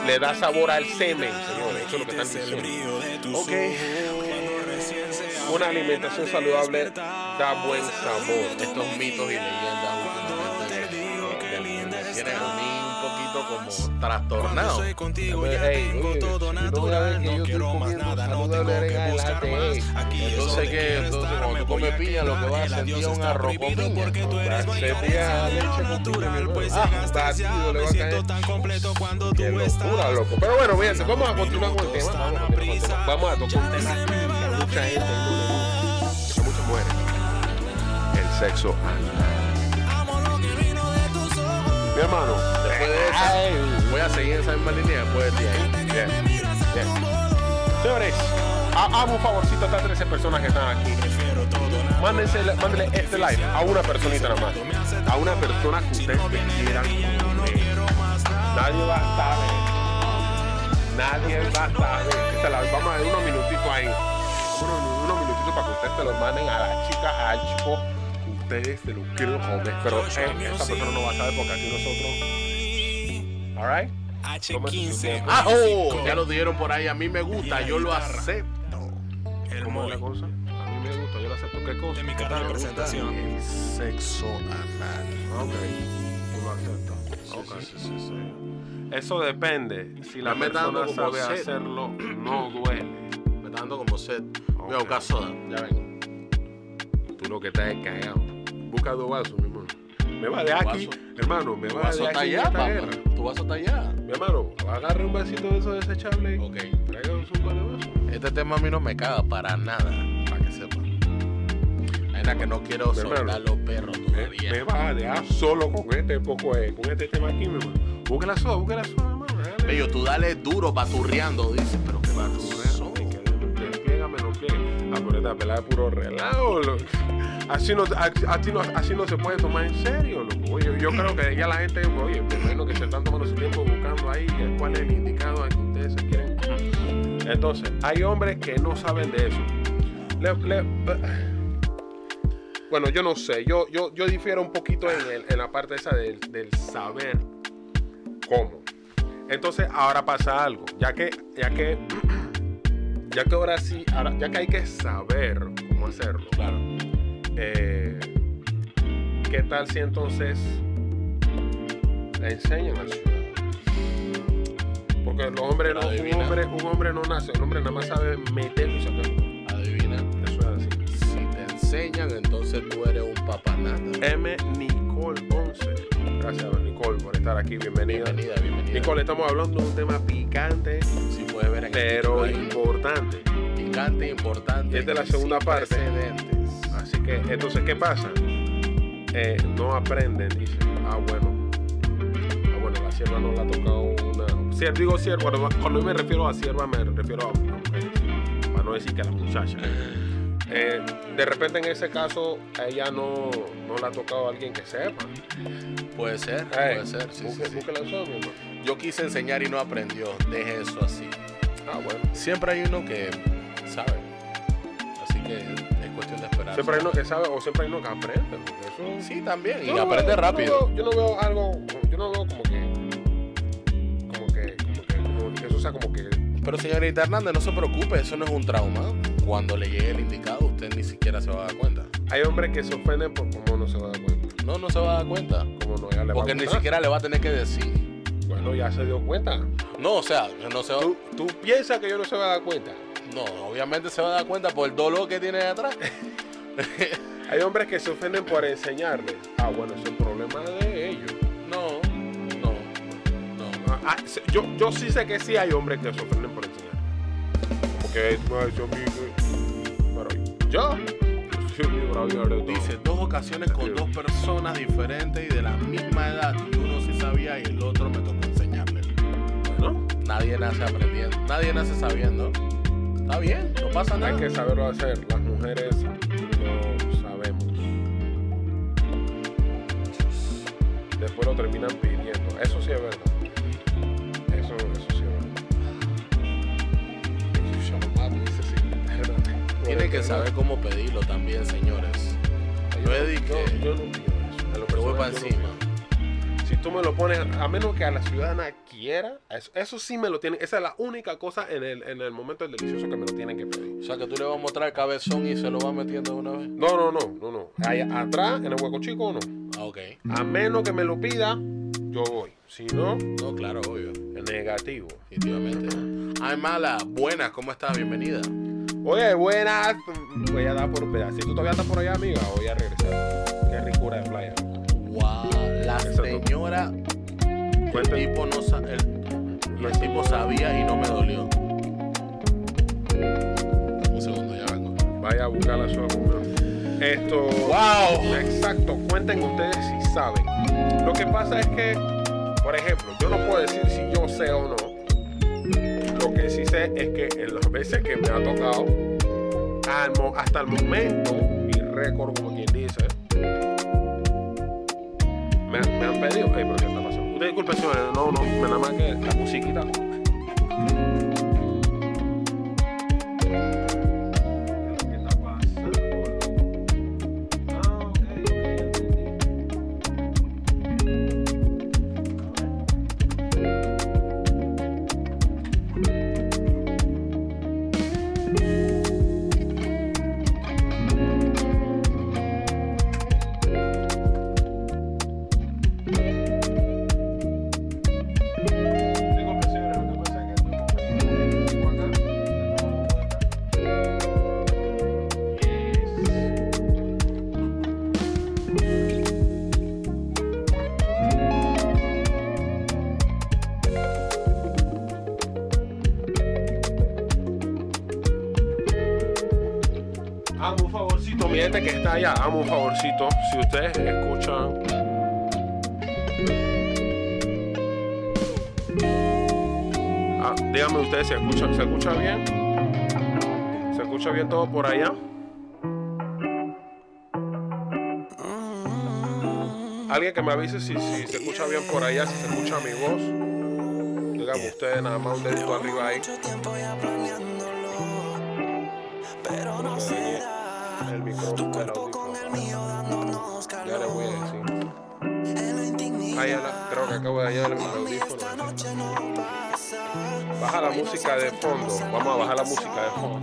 le da sabor al semen, señores. Eso es lo que están diciendo. Ok. Una alimentación saludable da buen sabor. estos mitos y leyendas últimamente me tienen un como trastornado. Soy contigo, ya oye, tengo todo natural. que No quiero más nada, no tengo que buscar adelante. más. Aquí es Entonces, quiero Entonces, estar, cuando me tú voy comes a piña, lo que vas a sentir es un arroz con piña. Porque tú eres leche natural. Pues ah, llegaste ya, batido, le me va a siento caer. tan completo cuando Qué tú estás. locura, loco. Pero bueno, fíjense, vamos a continuar con el tema. Vamos a, tocar un tema que mucha gente muchas mujeres. El sexo anal. Que. Mi hermano, Después de esa, voy a seguir esa misma línea después de ti ahí. bien, bien. Señores, ha- hagan un favorcito a estas 13 personas que están aquí. Mándense, mándenle este live a una personita nada más. A una persona que ustedes quieran. Nadie va a saber. Nadie va a saber. Que se la- vamos a dar unos minutitos ahí. Unos, unos minutitos para que ustedes se los manden a la chica, al chico ustedes se lo quieren comer. Pero eh, esa persona no va a saber porque aquí nosotros. Alright? H15. ¡Ah, oh! Ya lo dieron por ahí. A mí me gusta, yo lo acepto. El ¿Cómo es la cosa? A mí me gusta, yo la acepto. ¿Qué cosa? De mi ¿Qué carta de presentación. El sexo anal. Ok. Tú lo aceptas. Ok. Sí, sí, sí, sí. Eso depende. Si la dando persona como sabe hacerlo, no duele. Me está dando como sed. Voy a buscar soda. Ya vengo. Tú lo que estás es cagado. Busca dos vasos, mi hermano. Me va de aquí, Vaso. hermano. Me va de vaso está aquí. allá, vaso está allá. Mi hermano, agarre un vasito de esos desechables. Ok. Traiga un de vasos. Este tema a mí no me caga para nada, para que sepan. Hay nada que no quiero soltar los perros Me, todavía. me va a dejar solo con este poco, con este tema aquí, mi hermano. Busque la soda, busque la soda, mi hermano. Bello, tú dale duro, baturreando, dice, pero que tú, baturreando. Ah, pelada es puro relajo. Así no, así, no, así no se puede tomar en serio, loco. Yo creo que ya la gente, oye, me imagino que se están tomando su tiempo buscando ahí cuál es el indicado al que ustedes se quieren. Entonces, hay hombres que no saben de eso. Le- bueno, yo no sé, yo, yo, yo difiero un poquito en, el- en la parte esa del, del saber cómo. Entonces, ahora pasa algo, ya que, ya que, ya que ahora sí, ahora- ya que hay que saber cómo hacerlo. Claro. Eh, ¿Qué tal si entonces le enseñan al ciudadano? Porque los hombres no, un hombre, un hombre no nace, un hombre nada más sabe meter y sacar. Adivina. Eso es así. Si te enseñan, entonces tú eres un papanata. M. Nicole 11. Gracias, Nicole, por estar aquí. Bienvenida. Bienvenida, bienvenida. Nicole, estamos hablando de un tema picante, si ver el pero importante. picante, importante. Y es la y segunda parte. Así que, entonces, ¿qué pasa? Eh, no aprenden, dicen, ah, bueno, ah, bueno, la sierva no la ha tocado una. Cier- digo sierva, cuando, me refiero a sierva, me refiero a para no decir que a la muchacha. Eh, de repente, en ese caso, a ella no, no la ha tocado alguien que sepa. Puede ser, puede ser. Sí, sí, busque- sí. eso, mi. Yo quise enseñar y no aprendió. Deje eso así. Ah, bueno. Siempre hay uno que sabe. Así que es cuestión de esperar. Siempre hay uno que sabe o siempre hay uno que aprende. Eso, Sí, también. Y no aprende veo- rápido. Yo no, veo, yo no veo algo, yo no veo como que, como que, como que, como que eso sea como que, Pero señorita Hernández, no se preocupe, eso no es un trauma. Cuando le llegue el indicado, usted ni siquiera se va a dar cuenta. hay hombres que se ofenden por cómo no se va a dar cuenta, No, no se va a dar cuenta. cómo no ya le va Porque a ni siquiera le va a tener que decir. Bueno, ya se dio cuenta. No, o sea, no se va. ¿Tú, tú piensas que yo no se va a dar cuenta. No, obviamente se va a dar cuenta por el dolor que tiene detrás. Hay hombres que se ofenden por enseñarles. Ah, bueno, es el problema de ellos. No, no, no. Ah, ah, yo, yo sí sé que sí hay hombres que se ofenden por enseñar. Que es más mismo. Pero yo. Dice dos ocasiones con dos personas diferentes y de la misma edad. Y uno sí sabía y el otro me tocó enseñarle. Bueno, Nadie nace aprendiendo, nadie nace sabiendo. Está bien, no pasa nada. hay que saberlo hacer. Las mujeres lo sabemos. Después lo terminan pidiendo. Eso sí es verdad. Eso, eso Tiene que saber cómo pedirlo también, señores. Yo, he dicho yo, no eso. Pero voy para encima. Si tú me lo pones, a menos que a la ciudadana quiera, eso, eso sí me lo tienen. Esa es la única cosa en el, en el momento del delicioso que me lo tienen que pedir. O sea que tú le vas a mostrar el cabezón y se lo vas metiendo de una vez. No, no, no, no, no. Ahí atrás, en el hueco chico, no. Ah, ok. A menos que me lo pida, yo voy. Si no, No, claro, obvio. el negativo. Definitivamente. Ay, mala. Buenas, ¿cómo estás? Bienvenida. Oye, buenas. Voy a dar por un pedacito. ¿Todavía estás por allá, amiga? Voy a regresar. Qué ricura de playa. Wow. La señora. El tipo, no sa- el, el tipo sabía y no me dolió. Un segundo, ya vengo. Vaya a buscar la sola. Esto. ¡Wow! Exacto, cuenten ustedes si saben. Lo que pasa es que, por ejemplo, yo no puedo decir si yo sé o no. Es que en las veces que me ha tocado, hasta el momento, mi récord, como quien dice, me, han- pedido. Ey, pero ¿qué está pasando? Usted disculpe, no, no, me nada más que la musiquita. Que me avise si, si se escucha bien por allá, si se escucha mi voz. Díganme ustedes nada más un dedito arriba ahí. Pero no se da. El micrófono, Tu el cuerpo con audífono. el mío dándonos Ya le voy a decir. Ah, ya la- creo que acabo de dañar el audífono. Baja la música de fondo. Vamos a bajar la música de fondo.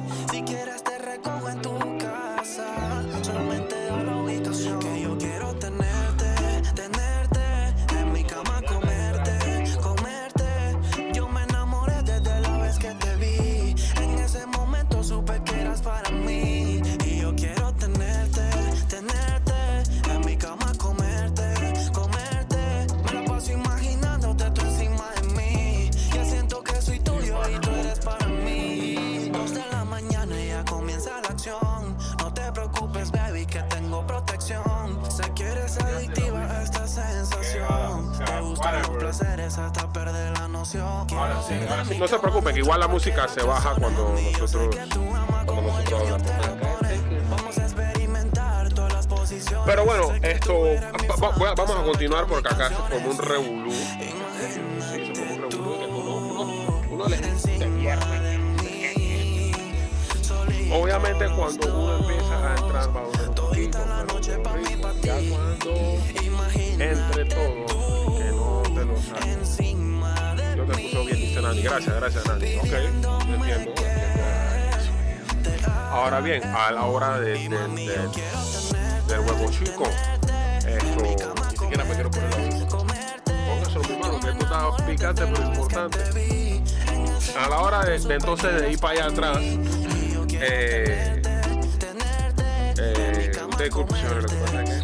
Porque acá se formó un revolú. Sí, uno, le. Obviamente cuando uno empieza a entrar va a un ya cuando entre todos que no te lo sabes. Yo te puso bien, dice Nani. Gracias, gracias Nani. Ok, entiendo. Ahora bien, a la hora de, de- de- del huevo chico, esto picante pero importante. A la hora de, de entonces de ir para allá atrás, eh, eh, disculpe, señores, lo que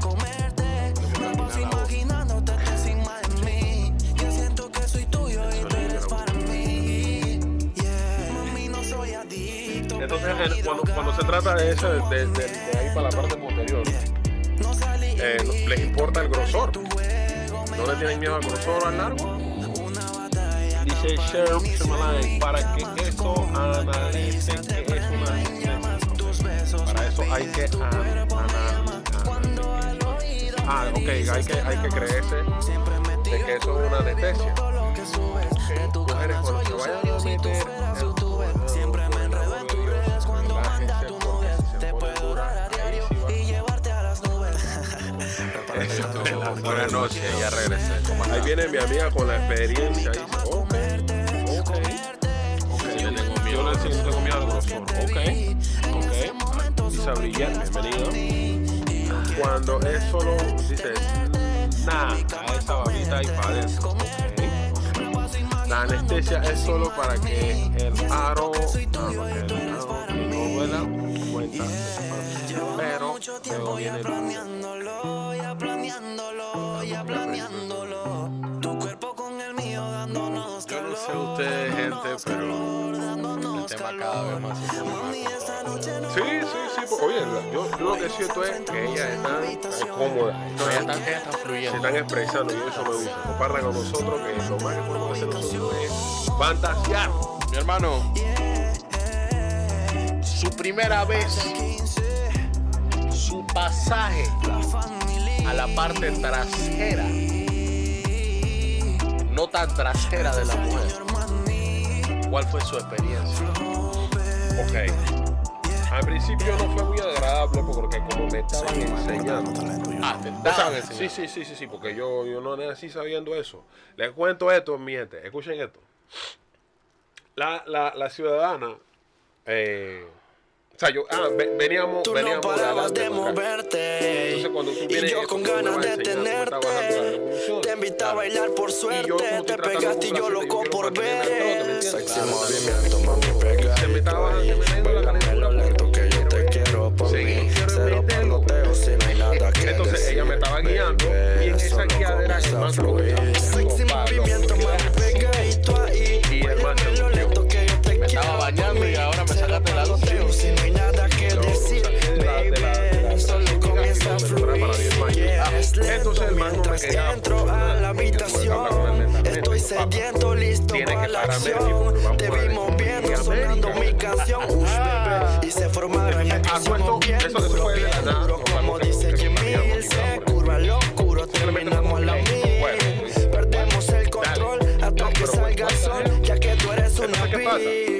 entonces cuando, cuando se trata de eso, de, de- de- ahí para la parte posterior, eh, les importa el grosor. ¿No le tienen miedo al grosor o al largo? Dice Cheryl Shyamalan, para que eso analice que es una Para eso hay que an- analizar. Ah, ok, hay que, hay que creerse de que eso es una anestesia. Mujeres, cuando vayan a meter. Buenas noches, ya regresé. ¿Cómo Ahí viene mi amiga con la experiencia al ok, ok. Isa Brillant, bienvenido. Cuando es solo, dice, nah, a babita y para. La anestesia es solo para que el aro, ah, para que el aro no cuenta. Pero, luego viene el Planeándolo, ya planeándolo, con el mío dándonos Yo no sé ustedes, gente, pero cada vez más Sí, sí, sí, porque, oye, yo, yo lo que siento es que ella está está cómoda, No, ella está, ella está se fluyendo. están expresando y eso me gusta. Compartan con nosotros que lo más que podemos hacer nosotros es fantasear. Mi hermano, su primera vez, su pasaje a la parte trasera, no tan trasera de la mujer. ¿Cuál fue su experiencia? Ok. Al principio no fue muy agradable porque como me estaban enseñando. Ah, te sí, sí, sí, sí, sí, porque yo, yo no nací sabiendo eso. Les cuento esto, mi gente. Escuchen esto. La, la, la ciudadana, eh, o sea, yo, ah, ve- veníamos, Tú no veníamos parabas adelante de moverte. Entonces, cuando tú Y yo con ganas de tenerte. Te invito a bailar por yo, suerte. Te pegaste y yo loco por mantenerme en el trote, ¿me ver. Sexy movimiento, mami, Se me estaba metiendo la calentura, lo lento que yo te quiero Sí, mí. Cero paloteo si no hay nada que Entonces ella me estaba guiando y en esa guiadera man se lo a Sexy movimiento, mami, pegadito ahí. Y el volvió. lento que yo te Me quiero estaba bañando y ahora me sacaste la luz. si no hay nada que decir. Baby, solo comienza a fluir. entonces el me mientras quería entro a la que habitación. Estoy Dijo, "Papá, sediento, listo para que la acción. Te a vi ver moviendo, América". sonando mi canción. Ush, bebé. Y se formaron Ah, empezamos suelto, bien eso- duro, fue de la bien duro. Como dice Jimmy, se curva lo oscuro. Terminamos la mil. Perdemos el control hasta que salga el ¿cuánto sol. Ya que tú eres una vil.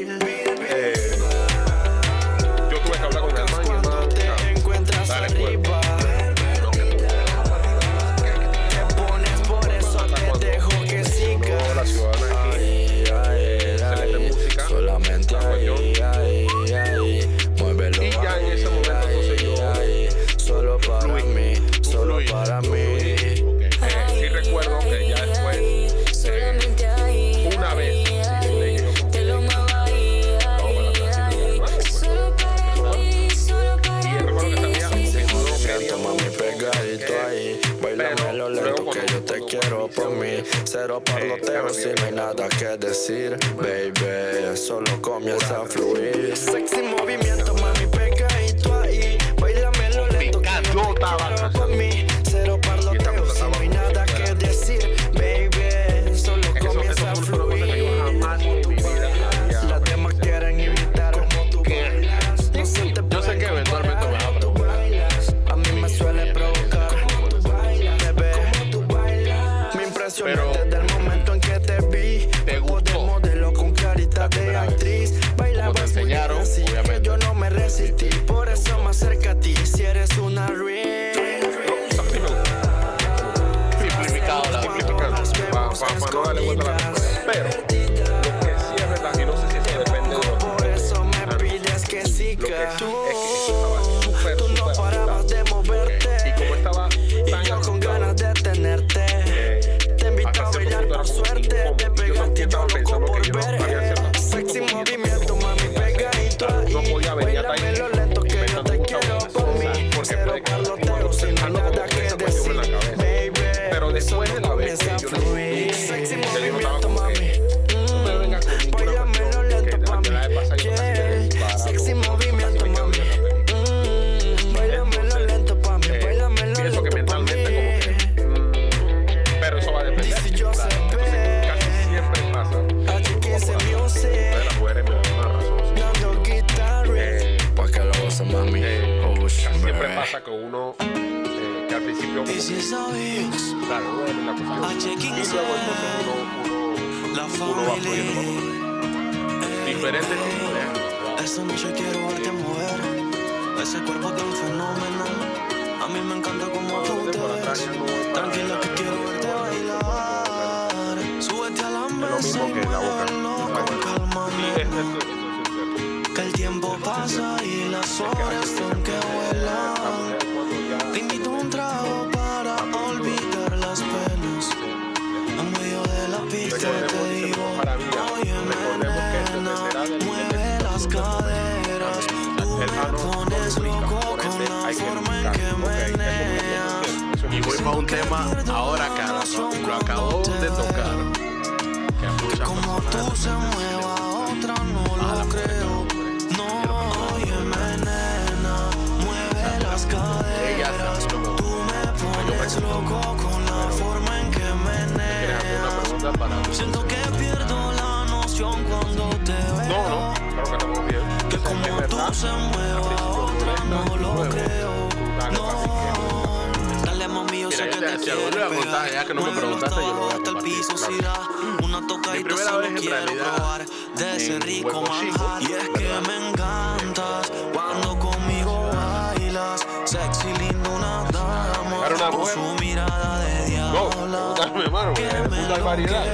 el variedad.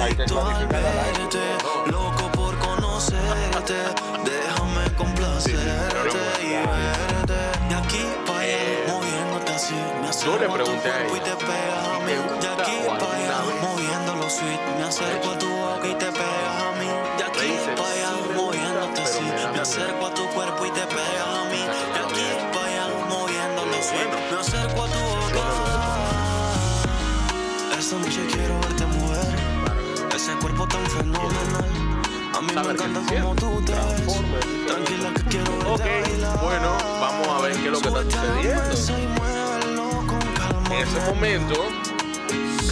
Hay que Loco por conocerte, déjame complacerte y verte. De aquí para allá, moviéndote así. Me Yo le pregunté a. De aquí para allá, moviéndolo sweet. Me acerco a tu boca cuerpo tan fenomenal. A mí me encanta ¿eh? como tú te ves. Tranquila que quiero Ok, bueno, vamos a ver qué es lo que está sucediendo. En ese momento,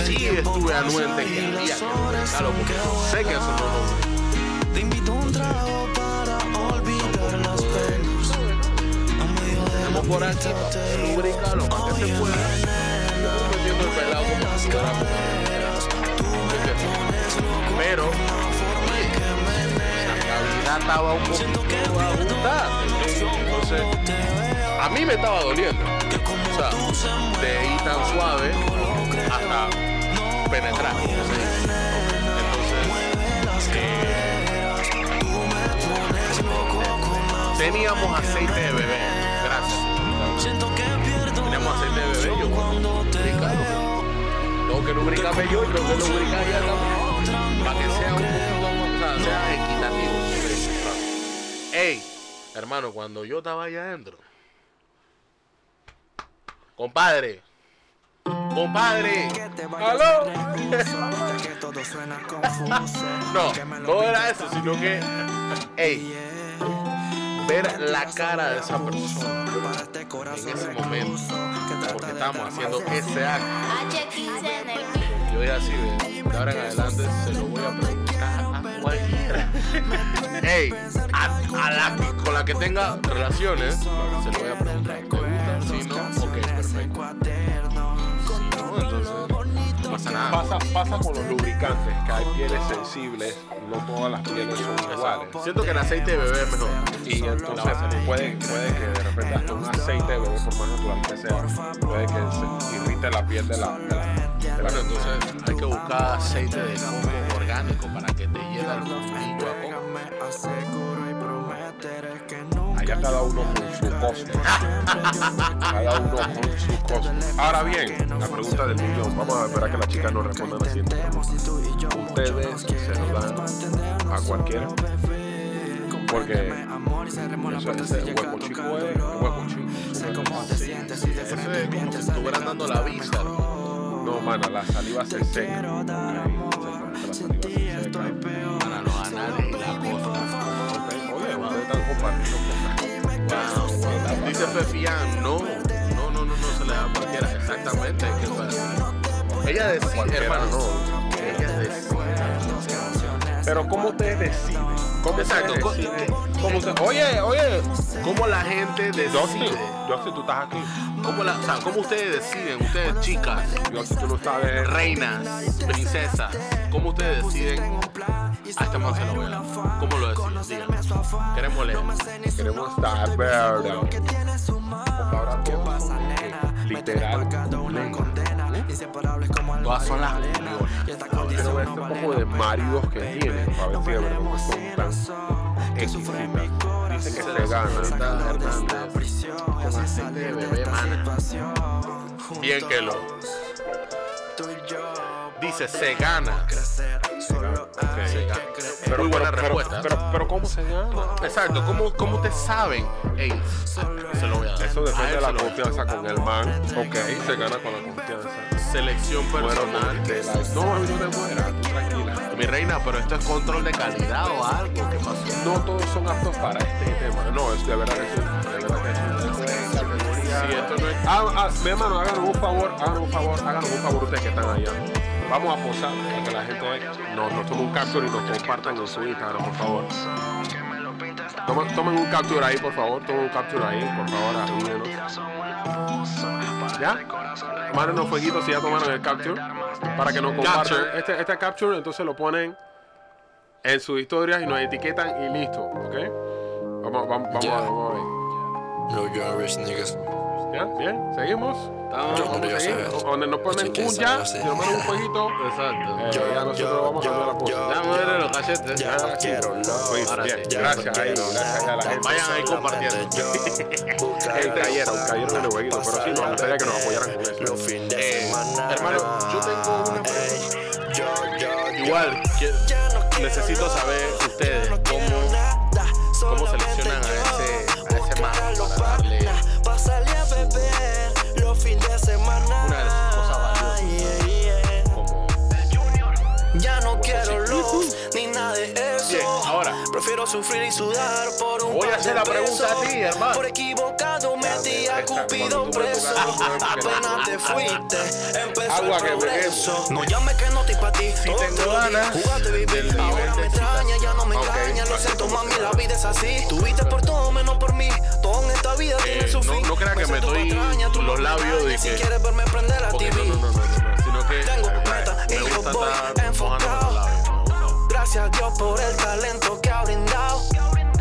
sí estuve anuente que había que claro, porque no sé que eso no lo Te invito un trago para olvidar las penas. Vamos por aquí, lubricalo, para que se pueda. Estoy metiendo el pelado como si fuera pero la estabilidad estaba un poquito. Entonces, a mí me estaba doliendo. O sea, de ahí tan suave hasta penetrar. Entonces, eh, teníamos aceite de bebé. Gracias. Teníamos aceite de bebé. Yo tengo que lubricarme yo y tengo que lubricar ella también. Para que sea un poquito, o sea, equitativo. Ey, hermano, cuando yo estaba allá adentro. Compadre. Compadre. ¡Aló! no, no era eso, sino que. Ey ver la cara de esa persona en ese momento, porque estamos haciendo ese acto. Yo ya así, de ahora en adelante se lo voy a preguntar a cualquiera. Hey, a, la, con la que tenga relaciones, se lo voy a preguntar. Si no, ok, perfecto pasa, pasa con los lubricantes, que hay pieles sensibles, no todas las pieles son iguales. Siento que el aceite de bebé es mejor. Y entonces puede, puede que de repente hasta un aceite de bebé, por más natural que sea, puede que se irrite la piel de la, de la, de la Bueno, entonces hay que buscar aceite de coco orgánico para que te llegue el coco. Allá cada uno con su cosmos. Cada uno con su cosmos. Ahora bien, la pregunta del millón. Vamos a esperar que las chicas nos respondan así. Ustedes se lo dan a cualquiera. Porque eso, ese hueco chico es hueco chico. Eso es como si estuvieran dando la visa. No, mana, la saliva se seca. La saliva se seca. Para los anales la costa. Oye, ustedes están compartiendo Dice Fefian, no, no, no, no, no se le da a cualquiera. Exactamente. que, ella Cualquiera hermano. no. Ella decide. Pero ¿cómo ustedes deciden? ¿Cómo Exacto, ustedes deciden? ¿Cómo Oye, oye, ¿Cómo la gente decide? Yoxi, tú estás aquí. ¿Cómo, la, o sea, ¿Cómo ustedes deciden? Ustedes, chicas, Yoxi, tú no sabes. reinas, princesas, ¿cómo ustedes deciden? A este man se lo voy a. ¿Cómo lo deciden? Díganme. Queremos leer. Queremos estar verde. Ahora literal culeros. Todas son las ver este poco de maridos que tienen para ver si de verdad no son tan exquisitas. Dice que se gana. Está Hernández con aceite de bebé, mana. Bien que lo. Dice, se gana. Gana. Muy buena pero, respuesta. Pero, pero, ¿cómo se gana? Exacto, ¿cómo, cómo ustedes saben? Ey, se, lo voy a dar. Eso A depende de la a confianza con el man. Ok, se gana con la confianza. Selección personal. de la- no, no te mueras, tú tranquila. Mi reina, pero esto es control de calidad o algo. ¿Qué pasó? No todos son aptos para este tema. No, es de verdad que sí. De verdad que sí. Sí, esto no es- Ah, ah, mi hermano, háganos un favor, háganos un favor, háganos un favor ustedes que están allá. Vamos a posar para que la gente nos, nos tome un capture y nos compartan en su Instagram, por favor. Tomen, tomen un capture ahí, por favor. Tomen un capture ahí, por favor, ayúdenos. ¿Ya? Mándenos fueguitos si ya tomaron el capture. Para que nos compartan. Capture. Este, este capture, entonces lo ponen en sus historias y nos etiquetan y listo, ¿ok? Vamos, vamos, vamos, Yeah. a, vamos a ver. No young rich niggas. ¿Ya? ¿Bien? ¿Seguimos? Estamos. Donde nos ponen un ya, sabe, si sí. nos ponen un fueguito, Exacto. eh, Yo, ya nosotros yo, vamos a cambiar la cosa. Ya me duelen los cachetes. Ya quiero Pues, bien, Ya no gracias ahí, quiero gracias a la gente. Vayan ahí compartiendo. Cayeron, cayeron en el jueguito, pero sí, nos gustaría que nos apoyaran con eso. Eh, hermano, yo tengo una yo, Igual, necesito saber ustedes Pa' Prefiero sufrir y sudar por un Voy a hacer la pregunta a ti, hermano. Por equivocado metí a Cupido cuando tú me preso. Apenas te fuiste, empezó Agua el que progreso. No llames que no estoy pa' ti. Si todo tengo ganas Jugaste del vivir, nivel ahora me extraña, ya no me Ok. engaña. Lo siento, mami, la vida es así. Tuviste por todo menos por mí. Todo en esta vida tiene su no- fin. no creas que me estoy los labios de. Si que- quieres verme prender la TV. no, no, no, no, no, sino que Tengo eh, meta y me yo voy estar enfocado. Gracias a Dios por el talento que ha brindado.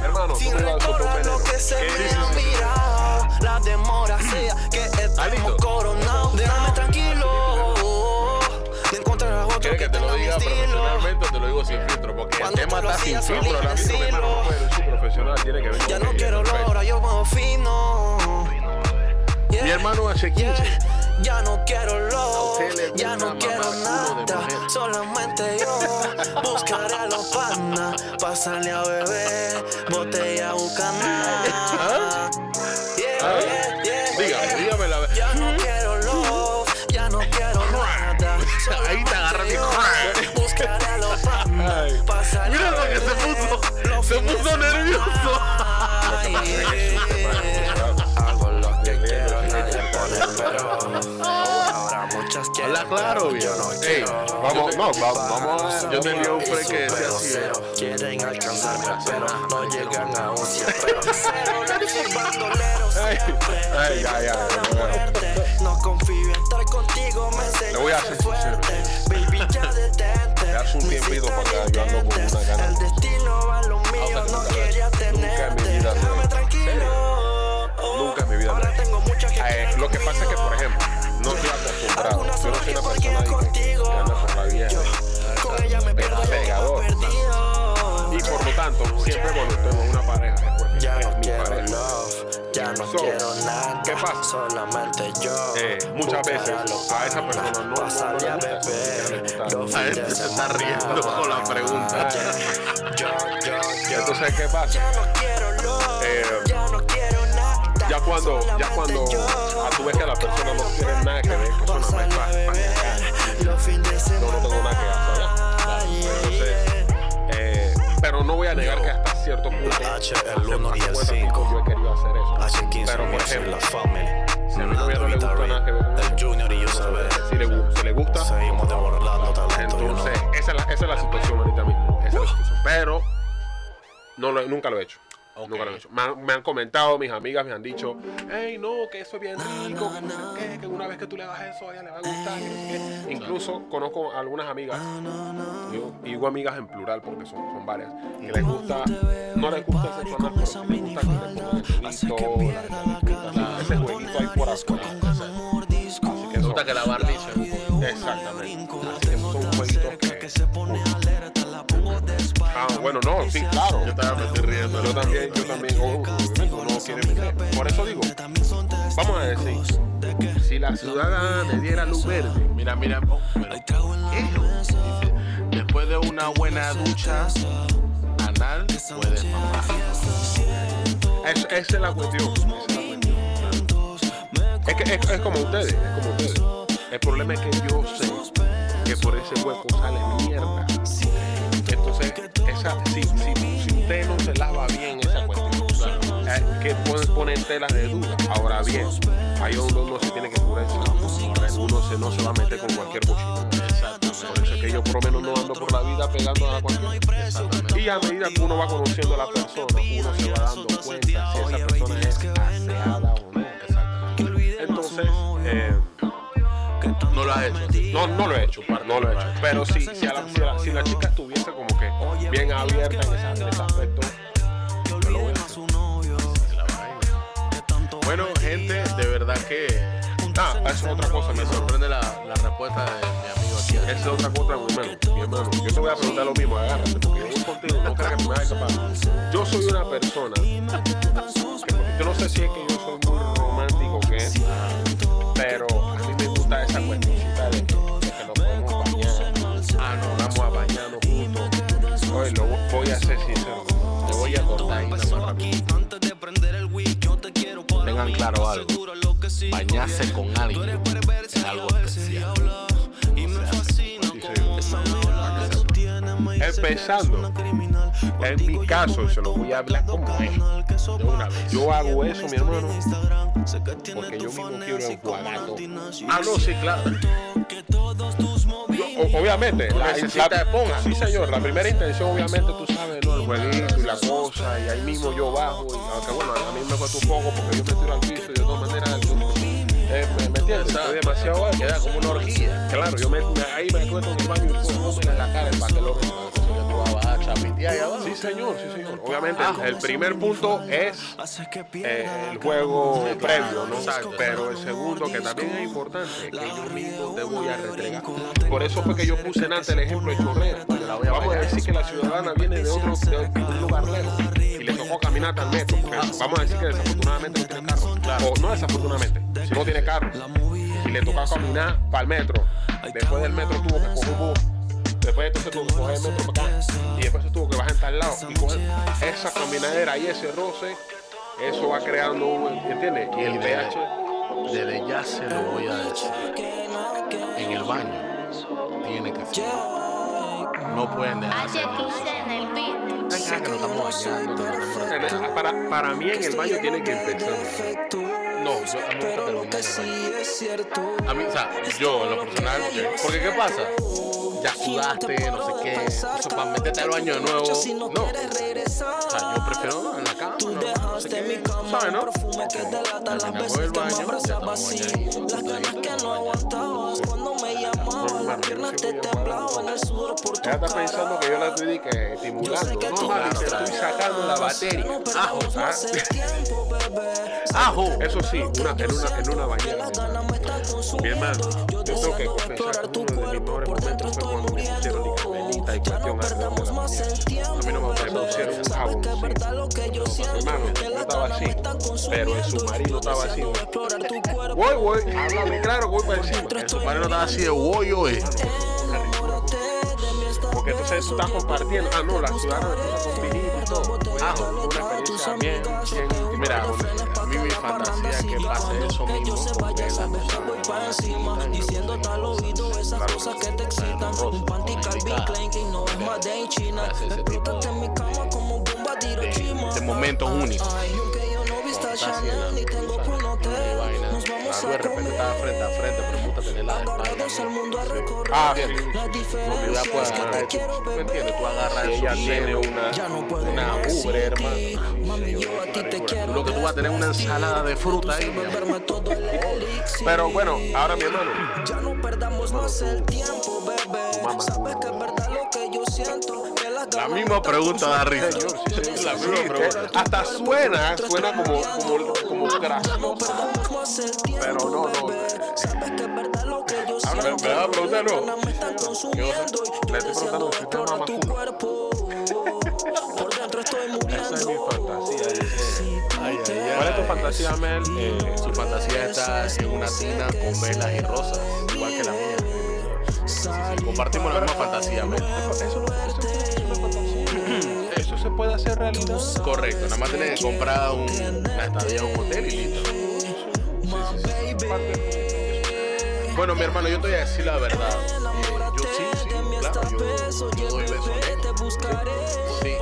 Hermano, Sin me recordar lo que se me ha mirado. La demora sea que listo? estamos coronados. Déjame tranquilo. De encontrar a otro ¿Quieres que que te lo diga profesionalmente te lo digo sin filtro? Porque el tema está sin filtro ahora mismo. Hermano, profesional, tiene que ver Ya no quiero lora, yo muevo fino. Mi hermano H15. Yeah. Ya no quiero lo, ya no quiero nada, solamente yo buscaré a los panas, pasarle a beber, botella bucana. Dígame, dígame la verdad. Ya no quiero love, ya no quiero nada. Ahí te agarra mi Buscaré a los panas, Mira lo que se puso. Se puso nervioso. Claro, viejo. no Ey, quiero. Vamos, no, va- vamos a... Yo tenía un pre que decía así. cero, Quieren alcanzarme, pero no llegan a un siempre. Ay, ay, ya, ya, ya, ya. muerte. No confío en estar contigo, me Le voy a enseñaste sincero. fuerte. Baby, detente. Te das un tiempito para que yo ando con una gana. El destino va lo mío, Ah, o sea, que no quería Nunca en mi tenerte. Déjame tranquilo. Nunca en mi vida Ahora tengo muchas que Eh, lo que pasa es que, por ejemplo, no estoy acostumbrado. Yo no soy una persona que, contigo. que anda por la vida. Con ella me pierdo, Pegador. perdido. Y por lo tanto, siempre cuando tengo una pareja es porque Ya es no mi quiero pareja. love, ya no So, quiero nada. ¿qué pasa? Solamente yo. Eh, muchas veces a a esa persona no- no- no le a gusta, gente de se está riendo con la pregunta. Yo, yo, yo. Entonces, ¿qué pasa? Ya no quiero love, Eh, cuando, ya cuando yo. ah, tú ves que la persona no quiere nada que ver, que eso nada más Yo semana. no tengo nada que hacer allá. Entonces, eh, pero no voy a negar que hasta cierto punto, H, el hace uno y el más de cinco. yo he querido hacer eso. Hace 15 Pero, por ejemplo, la family. si a mi novia no le gusta nada que ver con eso, El Junior y yo saber. si le, si le gusta, Seguimos devorando talento. entonces esa es, la, esa es la situación ahorita mismo. Esa es la situación. Pero no lo- nunca lo he hecho. Ok. Nunca lo he hecho. Me han, me han comentado, mis amigas me han dicho, hey, no, que eso es bien rico, que no sé qué, que una vez que tú le das eso a ella le va a gustar. que qué. Incluso conozco algunas amigas, digo, digo amigas en plural porque son, son varias, que les gusta, no les gusta el sexo anal, pero sí les gusta que le pongan el jueguito, la- la- ese jueguito ahí por afuera. Así que gusta que la barbicha. exactamente. Así que son jueguitos que... Ah, bueno, no, sí, claro. Yo estoy riendo. Yo también, yo también, oh, uno quiere meter. Por eso digo, vamos a decir, si la ciudadana le diera luz verde, Mira, mira. oh, después de una buena ducha anal, puedes mamar. es- esa es la cuestión. esa es la cuestión. Es que es, es como ustedes, es como ustedes. El problema es que yo sé que por ese hueco sale mierda. Entonces, esa, si, si, si usted no se lava bien esa cuestión, eh, que pone, pone en tela de duda. Ahora bien, ahí uno se tiene que curar Uno se, no se va a meter con cualquier bochito. Por eso es que yo por lo menos no ando por la vida pegando a la cualquiera. Y a medida que uno va conociendo a la persona, uno se va dando cuenta si esa persona es aseada o no. Entonces, eh, No lo has hecho. no, no lo he hecho, no lo he hecho. Pero si, si, a la, si, la, si la chica estuviese como bien abierta en, esa- en ese aspecto, lo voy a hacer. Bueno, gente, de verdad que Ah, eso es otra cosa, me sorprende la, la respuesta de mi amigo aquí. Esa es otra cosa, mi hermano. Mi hermano, yo te voy a preguntar lo mismo, agárrate, porque yo voy contigo, no creas que me vas a escapar. Yo soy una persona que, yo no sé si es que yo soy muy romántico o qué, pero a mí me gusta esa cuestioncita voy a ser sincero. te voy a cortar rápido. Tengan claro algo. Bañarse con alguien es algo especial. Empezando, en mi caso, y se lo voy a hablar como es. De una vez. Yo hago eso, mi hermano, porque yo mismo quiero enjuagar todo. Ah, no, sí, claro. Obviamente, la, esponja. Sí, señor, la primera intención, obviamente, tú sabes, ¿no? El jueguito y la cosa, y ahí mismo yo bajo, y aunque bueno, a mí me cuesta un poco porque yo me tiro al piso y de todas maneras, yo, eh, ¿me, me entiendes? Estoy demasiado alto. Queda como una orgía. Claro, yo me, me- ahí me acuesto en el baño y pongo en la cara ahí abajo. Sí, señor, sí, señor. Obviamente, el primer punto es eh, el juego previo, ¿no? Exacto. Pero el segundo, que también es importante, que yo mismo te voy a retregar. Por eso fue que yo puse en antes el ejemplo de Chorrera. Vamos a decir que la ciudadana viene de otro de un lugar lejos y le tocó caminar metro. porque vamos a decir que desafortunadamente no tiene carro. O no desafortunadamente, si no tiene carro. Y le tocó caminar para el metro. Después del metro tuvo que coger un bus. Después entonces tuvo que coger el metro para acá. Y después se tuvo que bajar en tal lado. Y coger esa caminadera y ese roce, eso va creando un, ¿entiendes? Y el pH. Desde ya se lo voy a decir. En el baño tiene que ser. No pueden dejarse. H15 en el beat. Eh, Para, para mí en el baño tiene que empezar. No, yo, a mí me gusta terminar. A mí, o sea, yo en lo personal, porque ¿qué pasa? Ya sudaste, no sé qué, eso para meterte al baño de nuevo, no. O sea, yo prefiero en la cama, no, no sé qué, ¿sabes, no? Terminamos el baño, ya estamos bañaditos, sentaditos, Normal, hermano, yo piernas soy te muy temblaban enfadado. el sudor por tu Ella está cara. pensando que yo la estoy que estimulando. que No, tú mami, me te estoy sacando la batería. No Ajo, bebé. Ajo. Eso sí, una, en, una, en una bañera. Las ganas me Mi hermano, yo tengo que confesar explorar que tu uno de mis cuerpo. mejores Por dentro momentos no cuestión A mí no me un siento. Hermano, las estaba así, pero el submarino Yo estaba así. Voy, voy, háblame claro, voy para encima. El submarino estaba así de bollo, eh. Porque entonces tú estás compartiendo. Ah, no, la ciudadana de con vinito y todo. Ah, una experiencia bien, bien. Mira, a mí mi fantasía que pase eso mismo con Bella sabes que voy para encima Diciéndote al oído esas cosas que te excitan Un panty Calvin Klein que no es made in China Explótate en mi cama como bomba de Hiroshima de momentos únicos. Estás Chanel haciendo, ni tengo. Nos vamos a comer frente a frente, pero gusta tenerla de espalda. Agarrados al mundo a recorrer Ah, sí. Las Porque ya diferencias puedes que te quiero ¿Tú me entiendes? Tú agarras ella y tiene una, Ya no puedo una ubre, hermano. Mami, yo a ti te quiero Lo que tú vas a tener una ensalada de fruta ahí. elixir. Pero bueno, ahora mi hermano. Ya no perdamos más el tiempo, bebé. Sabes que es verdad lo que yo siento. La misma pregunta da risa. La misma Sí, pregunta. hasta suena, suena como, como, como tiempo, Pero no, no. bebé. Sabes que es verdad lo que yo Ahora, me- me vas a preguntar, ¿no? Consumiendo. Yo Le estoy preguntando si usted mama tu culo. cuerpo. Por dentro estoy Esa es mi fantasía. dice. Ay, ay, ¿Cuál es tu ay. fantasía, Mel? Eh, Su fantasía está en una tina con velas y rosas, igual que la mía. Compartimos la misma fantasía, ¿ves? eso no se puede hacer realidad. Correcto, nada más tienes que comprar un, una estadía un hotel y listo. Bueno, mi hermano, yo te voy a decir la verdad. Eh, yo sí, sí, claro, yo, yo doy besos. Sí, eh,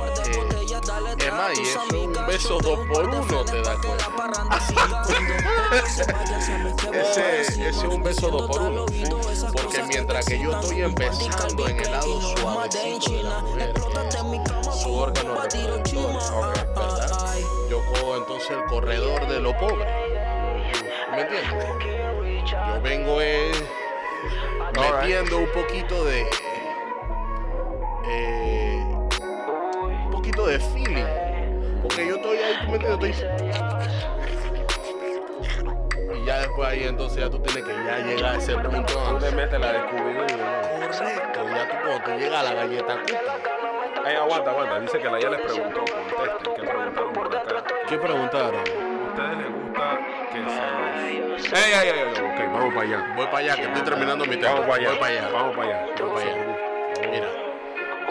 es más, y eso un beso dos por uno te da cuenta. Ese, ese es un beso dos por uno. Porque mientras que yo estoy empezando en el lado suavecito de la mujer, es su órgano reproductor, ¿verdad? Yo cojo entonces el corredor de lo pobre. ¿Me entiendes? Yo vengo eh, metiendo un poquito de. eh, un poquito de feeling. Porque yo estoy ahí, ¿tú me entiendes? Estoy. Y ya después ahí entonces ya tú tienes que ya llegar a ese punto donde metes la de Scooby-Doo, ¿no? Correcto, ya tú cuando tú llegas a la galleta. Ey, aguanta, aguanta. Dice que la ya les preguntó. Contesten. ¿Qué preguntaron por acá? ¿Qué preguntaron? ¿A ustedes les gusta que se los... Ey, ey, ey, ey, ok, vamos para allá. Voy para allá, que estoy terminando mi tema. Vamos para allá. Voy para allá. Vamos para allá. Voy para allá. Mira.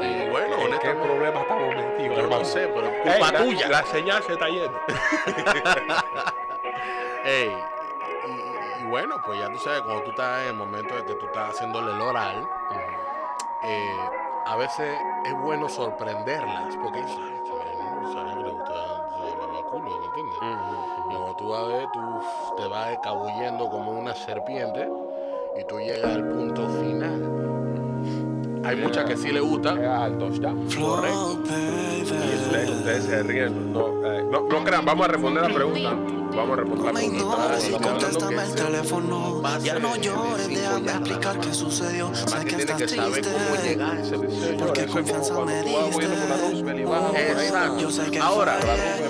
eh, bueno, ¿En qué problema estamos metidos, Yo hermano? no sé, pero culpa la- tuya. La señal se está yendo. Ey, y, y- y bueno, pues ya tú sabes, cuando tú estás en el momento de que tú estás haciéndole el oral, eh, a veces es bueno sorprenderlas, porque dices, "Ay, esta vaina no sabía que le gustaba el culo, ¿me entiendes? Y cuando tú vas a ver, tú te vas escabullendo como una serpiente y tú llegas al punto final. Hay muchas que sí le gustan, Es alto, ya. correcto. Y ustedes, ustedes se ríen. No, eh, no, no crean, vamos a responder la pregunta. Vamos a responder la Me ignores hablando contéstame que el teléfono. Ya no llores, déjame explicar ¿no? qué sucedió. Sé que que estás que triste. Porque confianza me diste. Yo sé que Ahora,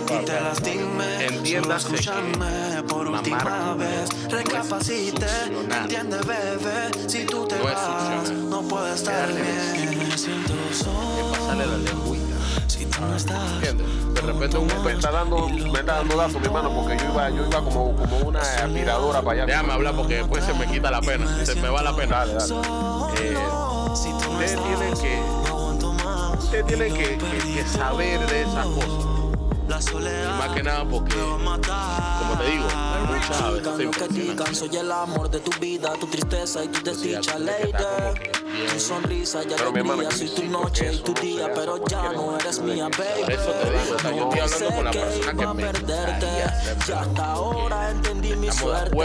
y te lastimé. Entiéndase Solo escúchame por última vez. no Recapacite, entiende, bebé. Si tú te No vas, no puedo estar bien. Me siento solo ¿entiendes? De repente un Me está dando, me está dando datos, mi hermano, porque yo iba, yo iba como, como una aspiradora para allá. Déjame hablar porque después se me quita la pena, se me va la pena. Dale, dale. Eh, Ustedes tienen que, ustedes tienen que, que- que saber de esas cosas. La soledad Más que nada porque, me va a matar. como te digo, hay muchas veces lo que digan, soy el amor de tu vida, tu tristeza y tu ya desdicha, lady. Tu sonrisa y Pero, mi hermano, alegría, soy tu noche y tu día, pero ya no eres mía, baby. Por eso te digo, o sea, yo estoy hablando con la persona que me perderte. Ya hasta ahora entendí mi suerte.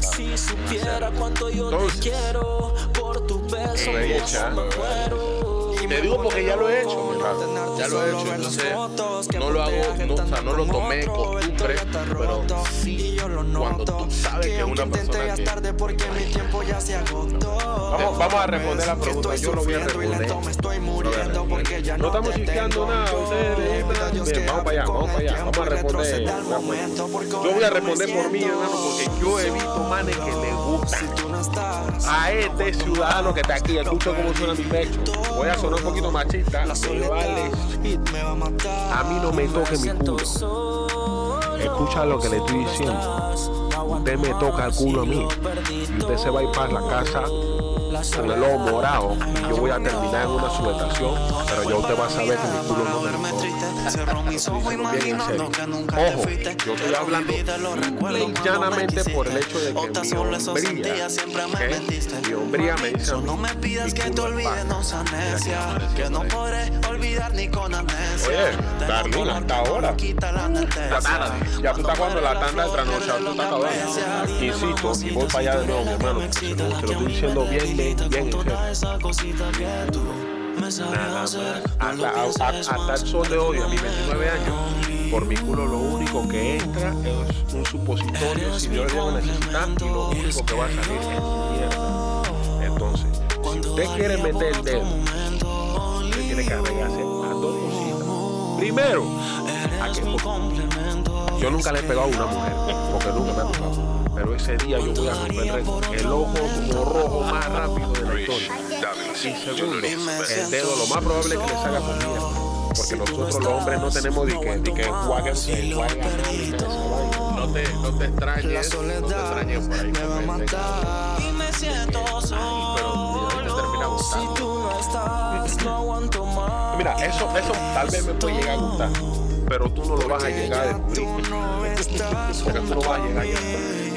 Si supiera cuánto yo te quiero, por tus besos me muero. Te digo porque ya lo he hecho, hermano. Ya lo he hecho, entonces no lo hago, no, o sea, no lo tomé costumbre, pero sí cuando tú sabes que es una persona que. Vamos, vamos a responder la pregunta. Yo lo voy a responder. No no estamos te chisqueando tengo. nada. Ustedes Bien, vamos para allá, vamos para allá. Vamos a responder. Yo voy a responder por mí, hermano, porque yo he visto manes que les gusta. Si tú no estás, A este ciudadano que está aquí, escucha cómo suena mi pecho. Voy a un poquito machista. la Me vale. A mí no me toque mi culo. Escucha lo que le estoy diciendo. Usted me toca el culo a mí. Y usted se va a ir para la casa con el ojo morado. Y yo voy a terminar en una subestación. Pero ya usted va a saber que mi culo no me te Ojo, yo estoy hablando cuando llanamente por el hecho de que mi hombría. Mi hombría me dice no me pidas mi que te culo es olvides, paja. no seas necia. Mira, Que no por ahí. podré olvidar ni con amnesia. Oye, Darlene, hasta ahora. la netecia. Ya tú estás jugando la tanda de trasnochado, tú estás acabando. Insisto, y voy para allá de nuevo, mi hermano. se lo estoy diciendo bien, bien, bien en serio. Esa cosita que tú me sabes hacer. Hasta, hasta el sol de hoy, a mis 29 años, por mi culo lo único que entra es un supositorio si yo lo llego a necesitar y lo único que va a salir es mierda. Entonces, si usted quiere meter el dedo, usted tiene que arreglarse a dos cositas. Primero, a que, yo nunca le he pegado a una mujer, porque nunca me ha tocado. Pero ese día yo voy a romper el ojo como rojo más rápido de la historia. Y segundo, el dedo lo más probable es que le salga con mierda. Porque nosotros los hombres no tenemos ni que, ni que enjuague, no te, no te extrañes, no te extrañes por ahí. me va a que te- matar. Y me siento Pero mira, te termina Si gustando. tú no estás, no aguanto más. Mira, eso, eso tal vez me puede llegar a gustar. Pero tú no lo vas a llegar a descubrir. Porque tú no vas a llegar allá.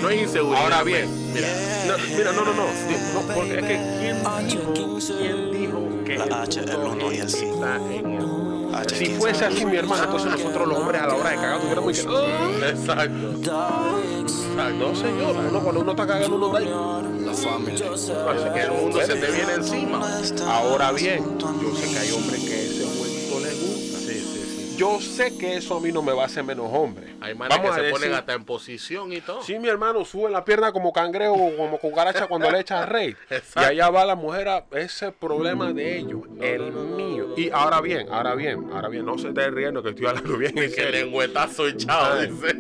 No es inseguridad. Ahora bien, mira, No, mira, no, no, no. No, porque es que ¿quién dijo, quién dijo que La H, el punto uno y el Si fuese así, mi hermano, entonces nosotros los hombres a la hora de cagar tuviéramos que. "Ah". exacto. No, señor. Uno, cuando uno está cagando, uno ahí. La familia. Así Que el mundo se te viene encima. Ahora bien, yo sé que hay hombres que Yo sé que eso a mí no me va a hacer menos hombre. Hay manes que Vamos se a ponen decir- hasta en posición y todo. Sí, mi hermano, sube la pierna como cangrejo o como cucaracha cuando le echan rey. Y Exacto. allá va la mujer a ese problema de ellos, el mío. Y ahora bien, ahora bien, ahora bien, no se esté riendo que estoy hablando bien en Que lengüetazo y chao, Ay. dice.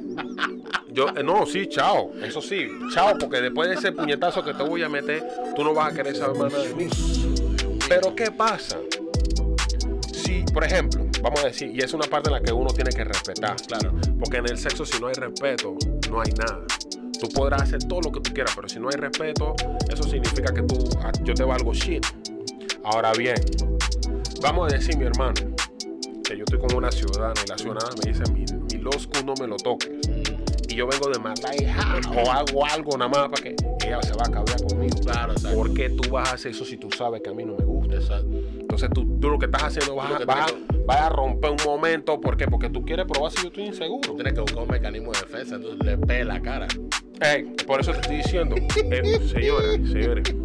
Yo, eh, no, sí, chao, eso sí, chao, porque después de ese puñetazo que te voy a meter, tú no vas a querer saber más nada de mí. Pero ¿qué pasa? Si, por ejemplo, vamos a decir, y es una parte en la que uno tiene que respetar, claro, porque en el sexo si no hay respeto, no hay nada. Tú podrás hacer todo lo que tú quieras, pero si no hay respeto, eso significa que tú, ah, yo te valgo shit. Ahora bien, vamos a decir, mi hermano, que yo estoy con una ciudadana y la ciudadana me dice, mi, mi loscu no me lo toques. Y yo vengo de matar hija, o hago algo nada más para que ella se va a cabrear conmigo. Claro, exacto. ¿Por qué tú vas a hacer eso si tú sabes que a mí no me gusta? Exacto. Entonces tú, tú lo que estás haciendo vas, a, vas, vas a romper un momento. ¿Por qué? Porque tú quieres probar si yo estoy inseguro. Tienes que buscar un mecanismo de defensa, entonces le pega la cara. Ey, por eso te estoy diciendo, eh, señores, señores,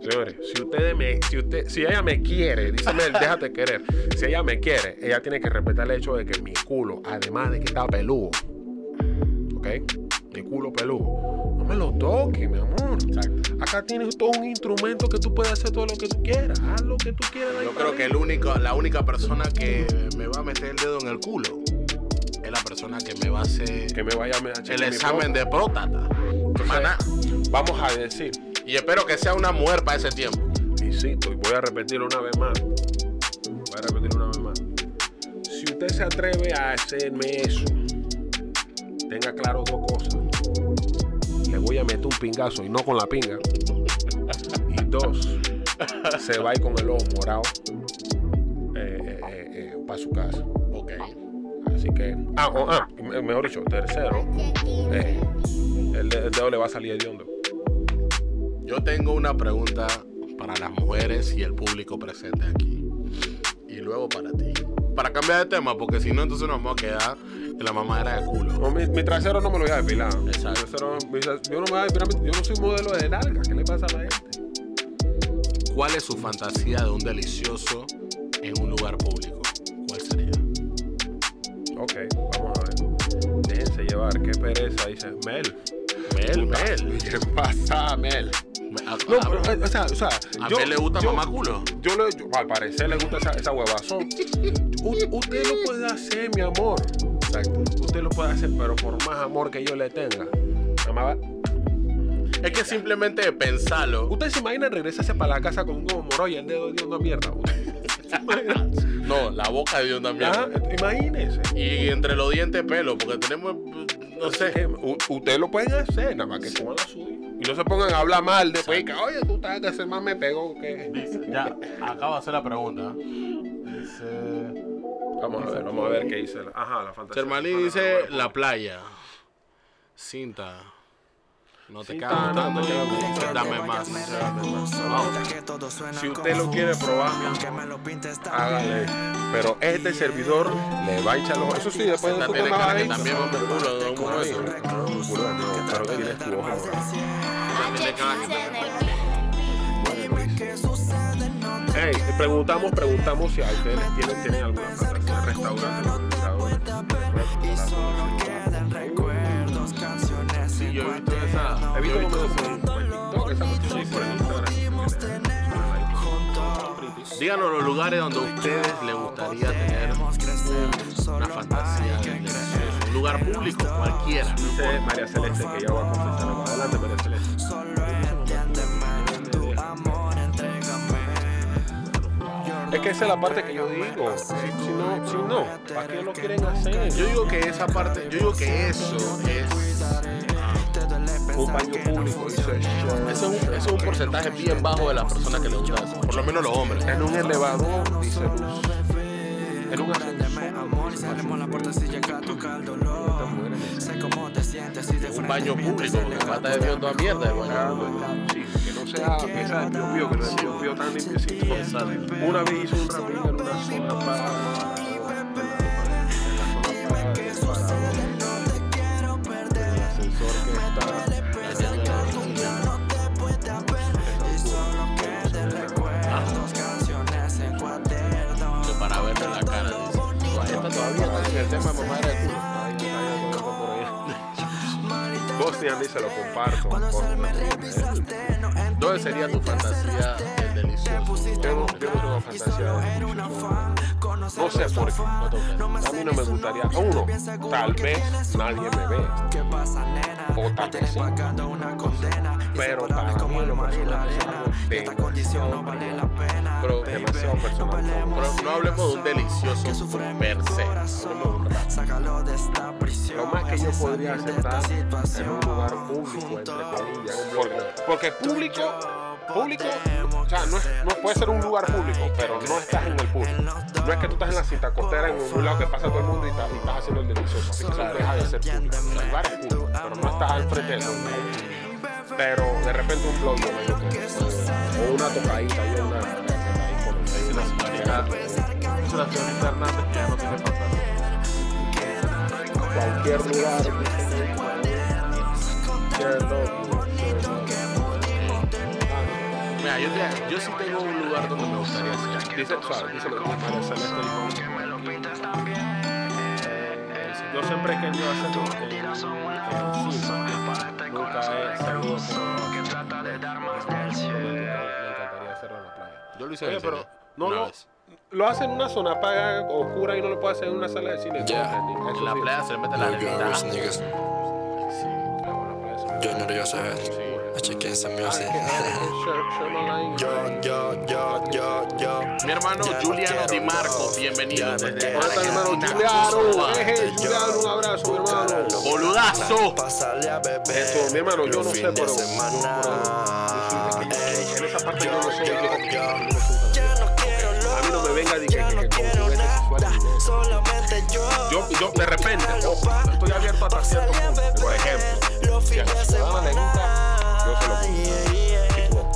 señores, si ustedes me, si usted, si ella me quiere, díseme, déjate querer. Si ella me quiere, ella tiene que respetar el hecho de que mi culo, además de que está peludo, ¿ok? Mi culo peludo, no me lo toques, mi amor. Exacto. Acá tienes todo un instrumento que tú puedes hacer todo lo que tú quieras, haz lo que tú quieras. Yo creo que mí. el único, la única persona que me va a meter el dedo en el culo es la persona que me va a hacer que me vaya a chequear el examen de próstata. Próstata. Vamos a decir, Y espero que sea una mujer para ese tiempo. Insisto, y voy a repetirlo una vez más. Voy a repetirlo una vez más. Si usted se atreve a hacerme eso, tenga claro dos cosas. Le voy a meter un pingazo y no con la pinga. Y dos, se va a ir con el ojo morado para su casa. Ok. Así que, ah, oh, ah, me- mejor dicho, tercero, eh, el dedo le va a salir hediondo. Yo tengo una pregunta para las mujeres y el público presente aquí. Y luego para ti. Para cambiar de tema, porque si no, entonces nos vamos a quedar la mamadera de culo. No, mi, mi trasero no me lo voy a depilar. Exacto. Trasero- mi yo no me voy a depilar, yo no soy modelo de nalga. ¿Qué le pasa a la gente? ¿Cuál es su fantasía de un delicioso en un lugar público, ¿cuál sería? Ok, vamos a ver. Déjense llevar, qué pereza, dice Mel. Mel, Mel. ¿Qué pasa, Mel? A, No, a- pero, o sea, o sea, a yo- Mel le gusta yo- mamá culo. Yo, le, yo- al parecer le gusta esa, esa huevazón. U- usted lo puede hacer, mi amor. Exacto. Usted lo puede hacer, pero por más amor que yo le tenga. Es que simplemente pensarlo. Usted se imagina regresarse para la casa con un huevo moro y el dedo de una mierda. No, la boca de Dios también. Ajá, imagínese. Y entre los dientes pelo, porque tenemos, no sé. Ustedes lo pueden hacer, nada más que coman la suya. Y no se pongan a hablar mal después que, oye, tú estás que ese más me pegó que. Dice, ya, acabo de hacer la pregunta. Dice. Vamos a ver, vamos a ver qué dice. la- Ajá, la fantasía. Germaní dice la playa. Cinta. No te no tanto, dame más. Si usted lo quiere probar, hágale. Pero este servidor le va a echar los Eso sí, después de también va por culo de un momento. Culo, no, pero tienes tu ojo. Tiene cara que Hey, preguntamos, preguntamos si a ustedes tienen, tienen alguna fantasía, restaurante, Sí, yo he visto. He visto. Díganos los lugares donde a ustedes les gustaría tener un- una fantasía. Un lugar público, cualquiera. Dice. María Celeste que ya va a confesar algo. Adelante, María Celeste. Es que esa es la parte que yo digo. Si, si no, si no, ¿para qué lo quieren hacer? Yo digo que esa parte, yo digo que eso es. un baño público, Eso es, un, eso es un porcentaje bien bajo de las personas que les gusta eso. Por lo menos los hombres. En un elevador, dice Luz. En un baño público, porque falta de Dios toda mierda. el que no sea, el pío, que no es el tan limpiecito. Una vez hice un rapidito en una zona para. Comparto. ¿Dónde sería tu fantasía del delicioso? Yo no, yo no tengo fantasía delicioso. No sé por qué. No. A mí no me gustaría. Uno, tal vez nadie me ve. O tal vez sí. Pero para mí lo personal es algo demasiado privado. Pero, Demasiado personal. pero no hablemos de un delicioso per se. Hablemos de un Lo más que yo podría aceptar en un lugar público, entre comillas. Porque, porque público, público, o sea, no, es- no puede ser un lugar público, pero no estás en el público. No es que tú estás en la cinta costera en un lado que pasa todo el mundo y, estás- y estás haciendo el delicioso. Así que eso deja de ser público. El lugar es público, pero no estás al frente de mundo. Pero de repente un blog o una tocadita y una. Cualquier lugar. Cualquier loco. Mira, yo, te- yo sí tengo un lugar donde me gustaría hacer. Dice, o sea, dice lo que. Eh, Yo siempre he querido cine. Nunca he salido con- Me encantaría hacerlo en la playa. Yo lo hice Oye, pero no lo. Lo hace en una zona paga oscura y no lo puede hacer en una sala de cine. Yeah. En la sí. playa se le mete la New York, arenita. niggas. Sí. Ah, bueno, la playa sí. Yo sé. H15 Music. Yo, yo, yo, yo, yo. Mi hermano Ya no Juliano Di Marco, bienvenido no desde quiero ¿Dónde está mi hermano. Juliano? Eje, Juliano, un abrazo, mi hermano. Boludazo. Pásale a. Eso, mi hermano, yo no sé, pero- En esa parte yo no soy. Yo. Yo, de repente, ojo, estoy abierto hasta cierto punto. Por ejemplo, si a la ciudadana le gusta, yo se lo pongo.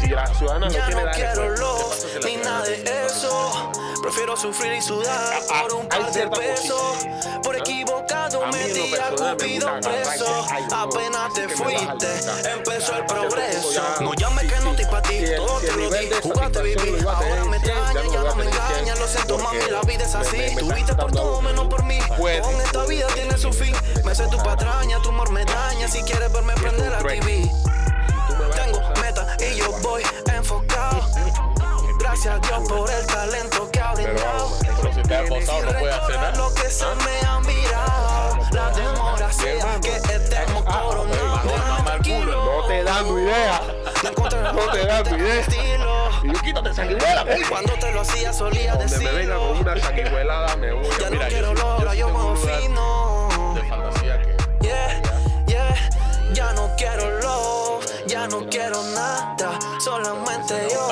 Si la ciudadana Ya tiene, no dale pues. luz ¿Qué pasa si ni nada de eso. Prefiero sufrir y sudar Ah, por un par de pesos. Por equivocado lo metí a me Cupido preso. Apenas te me fuiste, empezó el progreso. No llames que no estoy pa' ti, todo te lo di. Jugaste lo tener ahora me extraña, ya no lo me a tener en que Mami, la vida es me- así. me- me Tuviste por todo menos por mí. Con esta vida tiene su fin. Me sé tu patraña, tu amor me daña. Si quieres verme prender la. TV. Me Tengo meta y yo voy enfocado. Gracias a Dios por el talento que ha brindado. Pero si te has no puedes hacer nada. lo que se me ha mirado. La demora sea que estemos coronados. ok. Déjame Mamá el tranquilo. culo. No te dando idea. No te dando mi idea. Y yo quítate sanguijuela. Cuando te lo hacía solía Donde me venga con decirlo. una sanguijuelada me voy Ya a no quiero logra, yo me. De fantasía que. Yeah, yeah, ya no quiero love, ya no quiero nada, solamente yo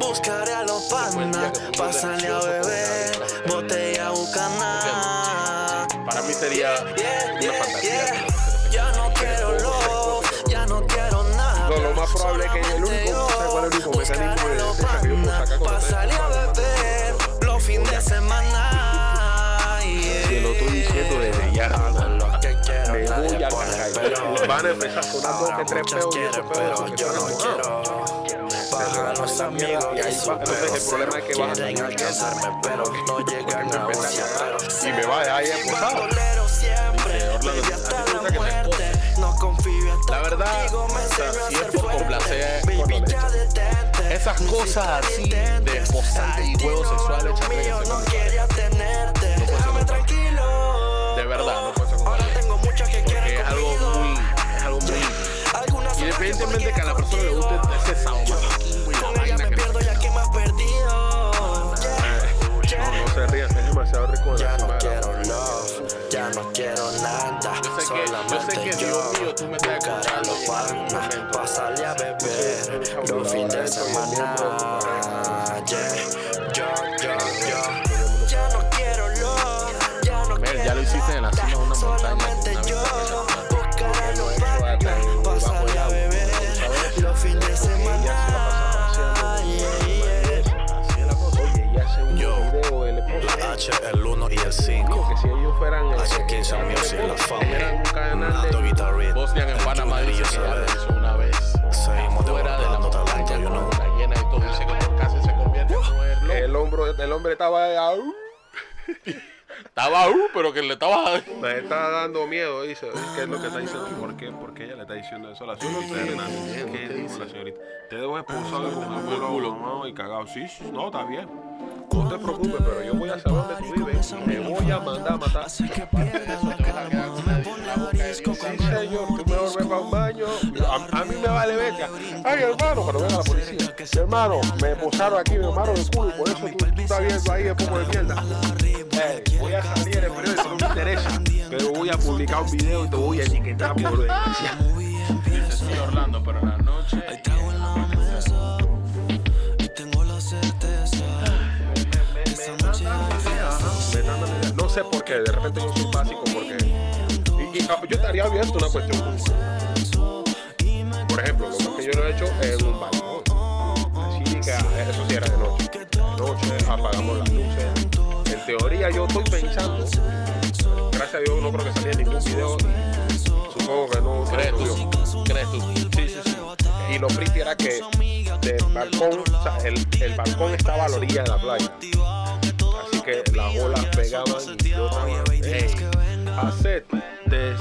buscaré a los panas, pasarle a beber, botella bucana. Para mí sería una fantasía. ya no quiero love, ya no quiero nada. No, lo más probable es que el único- solamente ¿sabes cuál es el único mecanismo de pasarle a beber los fines de semana. Te lo estoy diciendo desde ya. Me nadie voy a pone cagar. pero. Van a empezar Ahora que tres peos y yo no quiero. Los amigos y ahí va. Entonces el problema es que a alcanzarme, pero no llegan a un y me va a dejar ahí esposado. Bandolero siempre, Dice Orlando, baby, ¿a hasta ti te la verdad, o sea, si es por complacer. Esas cosas así de esposar y destino sexuales, no quería tenerte. Déjame tranquilo. De verdad, es son Independientemente las que a la persona le guste ese sadomasoquismo y la vaina me que pierdo ya que me has perdido. Yeah, No, no se rían, es demasiado rico de Ya la no quiero love, ya no quiero nada. Yo sé que- yo sé que, Dios mío, tú me estás escuchando pasarle a beber Bosnian en Panamá dice que ya lo hizo una vez. Seguimos Fuera de la montaña con una llena y todo. Dice que por casi se convierte en mujer el hombre, el hombre estaba ahí. Estaba, uh, pero que le estaba. me está dando miedo, dice. ¿Qué es lo que está diciendo? ¿Por qué? ¿Por qué ella le está diciendo eso a la señorita Elena? ¿Qué dijo la señorita? Te debo esposado con el culo mamado y cagado. Sí, sí, no, está bien. No te preocupes, pero yo voy a saber dónde tú vives. Me voy a mandar a matar. Sí, señor, tú mejor ve para un baño. A, a mí me vale bestia. Ay, hermano, cuando venga la policía. Hermano, me posaron aquí, mi hermano, de culo. Por eso tú, tú estás viendo ahí el poco de mierda. Ey, voy a salir en el periódico, no me interesa. Pero voy a publicar un video y te voy a etiquetar por desgracia. Dice sí, Orlando, pero en la noche. Y tengo la certeza Me dan la idea. No sé por qué, de repente yo soy. Yo estaría abierto a una cuestión como. Por ejemplo, lo que yo lo he hecho en un balcón. Así que ah, eso sí era de noche. De noche apagamos las luces. En teoría yo estoy pensando. Gracias a Dios no creo que salga ningún video. Supongo que no. ¿Crees tú? ¿Crees tú? Sí, sí, sí. Y lo creepy era que del balcón, o sea, el, el balcón estaba a la orilla de la playa. Así que las olas pegaban y yo estaba, hey, hacer des...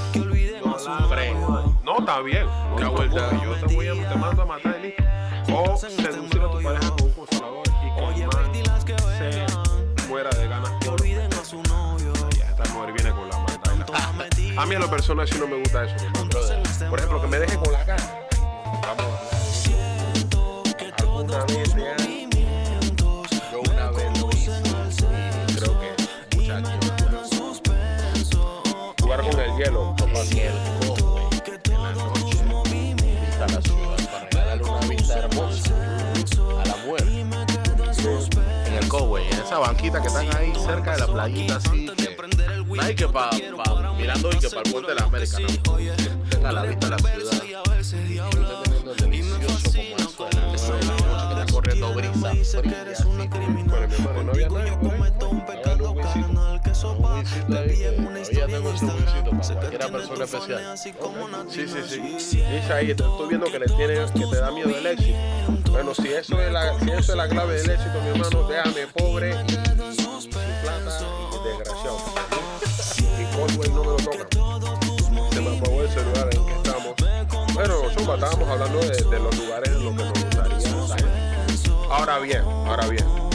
No, está bien. Una vuelta, yo te voy a, te mando a matar y. O seducir a tu pareja con un consolador y que man se muera de ganas por Ya, esta mujer viene con la la... A mí a lo personal sí no me gusta eso. Por ejemplo, que me deje con la cara. Vamos que están ahí cerca de la playita así que hay que pa, pa- mirando y que para el puente de la América no tenga la vista a la ciudad. Y el delicioso como de de la noche que está corriendo brisa fría así Con hermano no había nada sopa. La vi en una historia era persona especial. Sí, sí, sí. Dice ahí, estoy viendo que le tienes que te da miedo el éxito. Bueno, si eso es la, si eso es la clave del éxito, mi hermano, déjame pobre y, plata y desgraciado. Y Coswell no me lo toca. Se me apagó el celular en el que estamos. Bueno, nosotros estábamos hablando de, los lugares en los que nos gustaría estar. Ahora bien, ahora bien.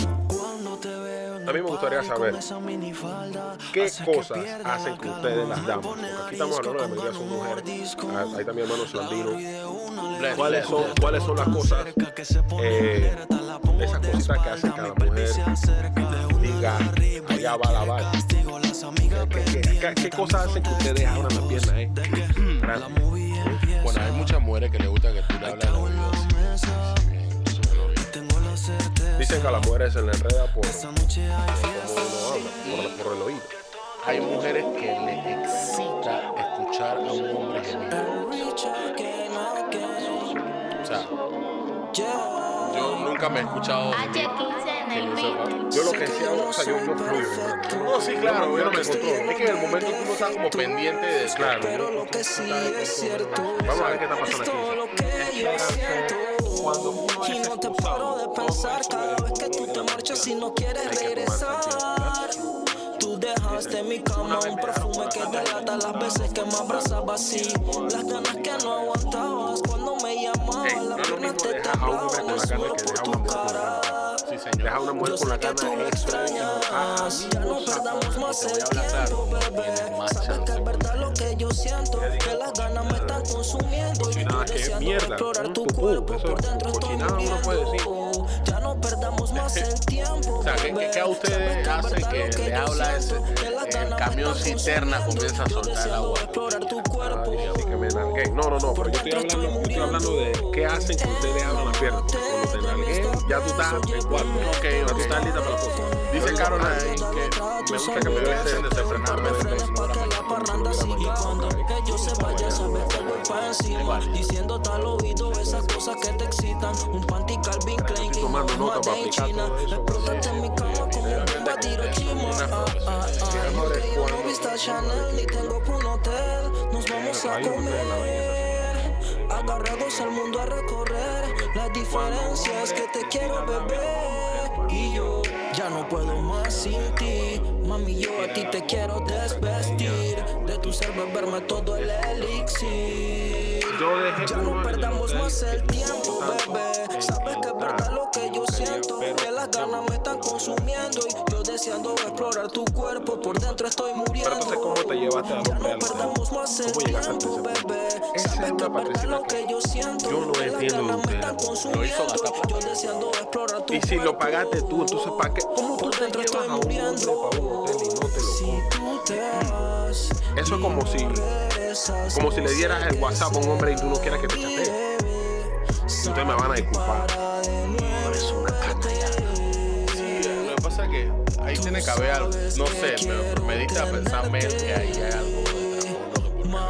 A mí me gustaría saber qué cosas hacen que ustedes las damas. Porque aquí estamos hablando de la mayoría son mujeres. Ah, Ahí también hermano Sandino. Bless, ¿Cuáles son. ¿Cuáles son las cosas, eh, esas cositas que hacen cada mujer diga, allá va la vaina? ¿Qué, qué, qué- qué cosas hacen que ustedes abran las piernas, eh? Bueno, hay muchas mujeres que les gusta que tú le hables Dicen que a las mujeres se les enreda por por, por el oído. Hay mujeres que les excita escuchar a un hombre gemir. O sea, yo nunca me he escuchado. gemir. H15 en Que el yo lo que decía, o sea, yo, yo fluyo, hermano. No, sí, claro, yo no me controlo. Es que en el momento tú no estás como pendiente de Claro. Pero lo que sí es cierto Vamos a ver qué está pasando es aquí. todo lo que yo siento. Cuando uno Y no te paro de pensar cada vez que tú te marchas y no quieres regresar. Dejaste en mi cama un perfume que delata las veces que me abrazabas así. Las ganas que no aguantabas cuando me llamabas. Las piernas te temblaban, el sudor por tu cara. Señor. Deja una mujer con la me extra. ah, no perdamos más el tiempo, bebé. Sabes que es verdad lo que yo siento, que las ganas me están consumiendo y Cochinada, yo qué deseando mierda, explorar tu cuerpo, por dentro estoy muriendo. Ya no perdamos más el tiempo, O sea, ¿qué, a ustedes hace que le habla ese, el camión cisterna comienza a soltar el agua? nalgué. No, no, no, pero yo estoy hablando, yo estoy hablando de qué hacen que ustedes abran las piernas. Cuando te nalguen, ya tú estás en cuatro. Ok, estás lista para la foto. Dice Carol ahí que me gusta que me desenfrenadamente. Que la parranda cuando ellos se vayan, sabes que voy pa' encima. Diciéndote al oído esas cosas que te excitan. Un panty Calvin Klein para de aplicar China. Explótate en mi cama como un Ah, ah, ah, mejor es que yo no cuando- vista Chanel ni tengo un hotel. Nos vamos a en comer Agarrados al mundo a recorrer. La diferencia es que te quiero beber. Y yo ya no puedo más sin ti. Mami yo a ti te quiero desvestir. De tu ser beberme todo el elixir Yo dejé ya no perdamos más el tiempo, bebé. Sabes que es verdad lo que yo siento. Que las ganas me están consumiendo. Y yo deseando explorar tu cuerpo. Por dentro estoy muriendo. Pero entonces, ¿cómo te llevaste Ya no perdamos más el ¿Cómo llegaste a tiempo, bebé. Sabes que es verdad lo que yo siento. yo no que las entiendo de están Lo hizo. Yo deseando explorar tu Y si lo cuerpo. pagaste tú, entonces ¿para qué? ¿Cómo tú Por te dentro llevas estoy a un hombre muriendo. para un hotel y no te lo Si compras? tú te vas. Eso es como si, como si le dieras el WhatsApp a un hombre y tú no quieras que te chatee. Y ustedes me van a disculpar. Es una canalla. Sí, lo que pasa es que ahí tiene que haber algo. No sé, pero me diste a pensar, Mel, que ahí hay algo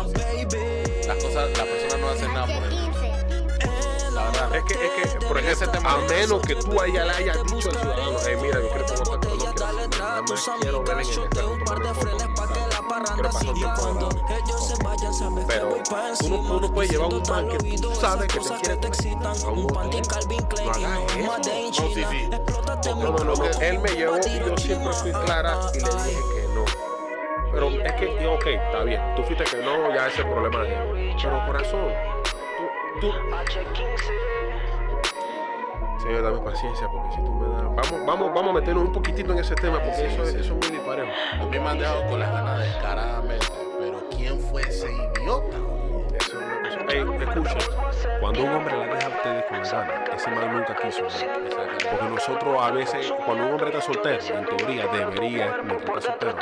de que las cosas, las personas no hacen nada por él. H15. La verdad. Es que, es que, por ejemplo, a menos que tú allá le hayas dicho al ciudadano, hey, mira, yo quiero tomar a tus amigas, shote carro, un par de frenes fotos, pa' que la parranda siga agradable. ellos se vayan, sabes que Pero voy pa' encima tú no puedes llevar un man que tú sabes que te quiere te excitan un panty. Calvin Klein y no más de en China. Explótate mi que él me llevó y yo siempre fui clara y le dije que no. Pero es que, ok, está bien, tú fuiste que no, ya ese problema de él. Pero corazón, tú, tú, Señor, dame paciencia porque si tú me das. Vamos, vamos, vamos a meternos un poquitito en ese tema porque eso, es- eso es muy disparejo. A mí me han dejado con las ganas descaradamente. Pero ¿quién fue ese idiota? Eso es una cosa. Ey, escucha, cuando un hombre la deja a ustedes con la gana, ese man nunca quiso nada. Porque nosotros a veces, cuando un hombre está soltero, en teoría debería, mientras está soltero,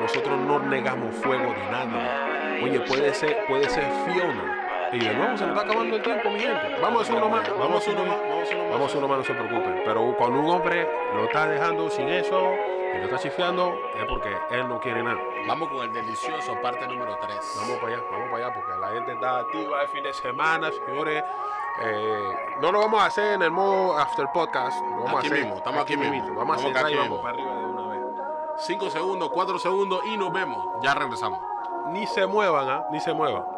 nosotros no negamos fuego de nada. Oye, puede ser, puede ser Fiona. Y de nuevo se nos está acabando el tiempo, mi gente. Vamos a hacer uno más, vamos a hacer uno más, vamos a hacer uno más. Vamos a hacer uno más, no se preocupen. Pero cuando un hombre lo está dejando sin eso y lo está chifiando, es porque él no quiere nada. Vamos con el delicioso, parte número 3. Vamos para allá, vamos para allá, porque la gente está activa el fin de semana, señores. Eh, no lo vamos a hacer en el modo after podcast. Lo vamos Aquí a hacer mismo, estamos aquí mismo. Vamos a hacer y vamos mismo. para arriba de una vez. 5 segundos, 4 segundos y nos vemos. Ya regresamos. Ni se muevan, ¿ah? Ni se muevan.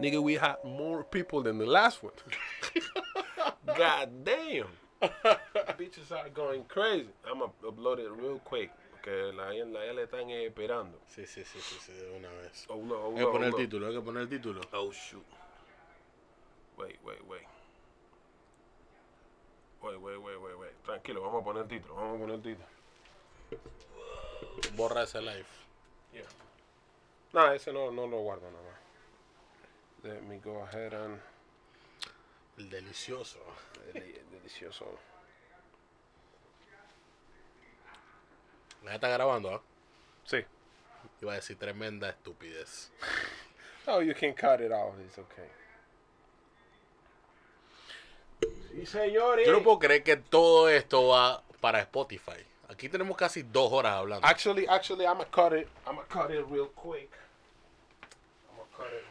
Nigga, we had more people than the last one. God damn. Bitches are going crazy. I'm gonna upload it real quick, que la, la le están esperando. Sí, sí, sí, sí, sí, de una vez. O uno, o Hay que uno- poner el título, hay que poner el título. Oh shoot. Wait, wait, wait. Wait, wait, wait, wait, wait. Tranquilo, vamos a poner el título, vamos a poner el título. Borra ese live. No, ese no, no lo guardo nada más. Let me go ahead and... El delicioso. Deli- delicioso. La está grabando, ¿ah? Sí. Iba a decir tremenda estupidez. Oh, you can cut it out. It's okay. Sí, señores. Yo no puedo creer que todo esto va para Spotify. Aquí tenemos casi dos horas hablando. Actually, actually, I'm gonna cut it. I'm gonna cut it real quick. I'm gonna cut it real quick.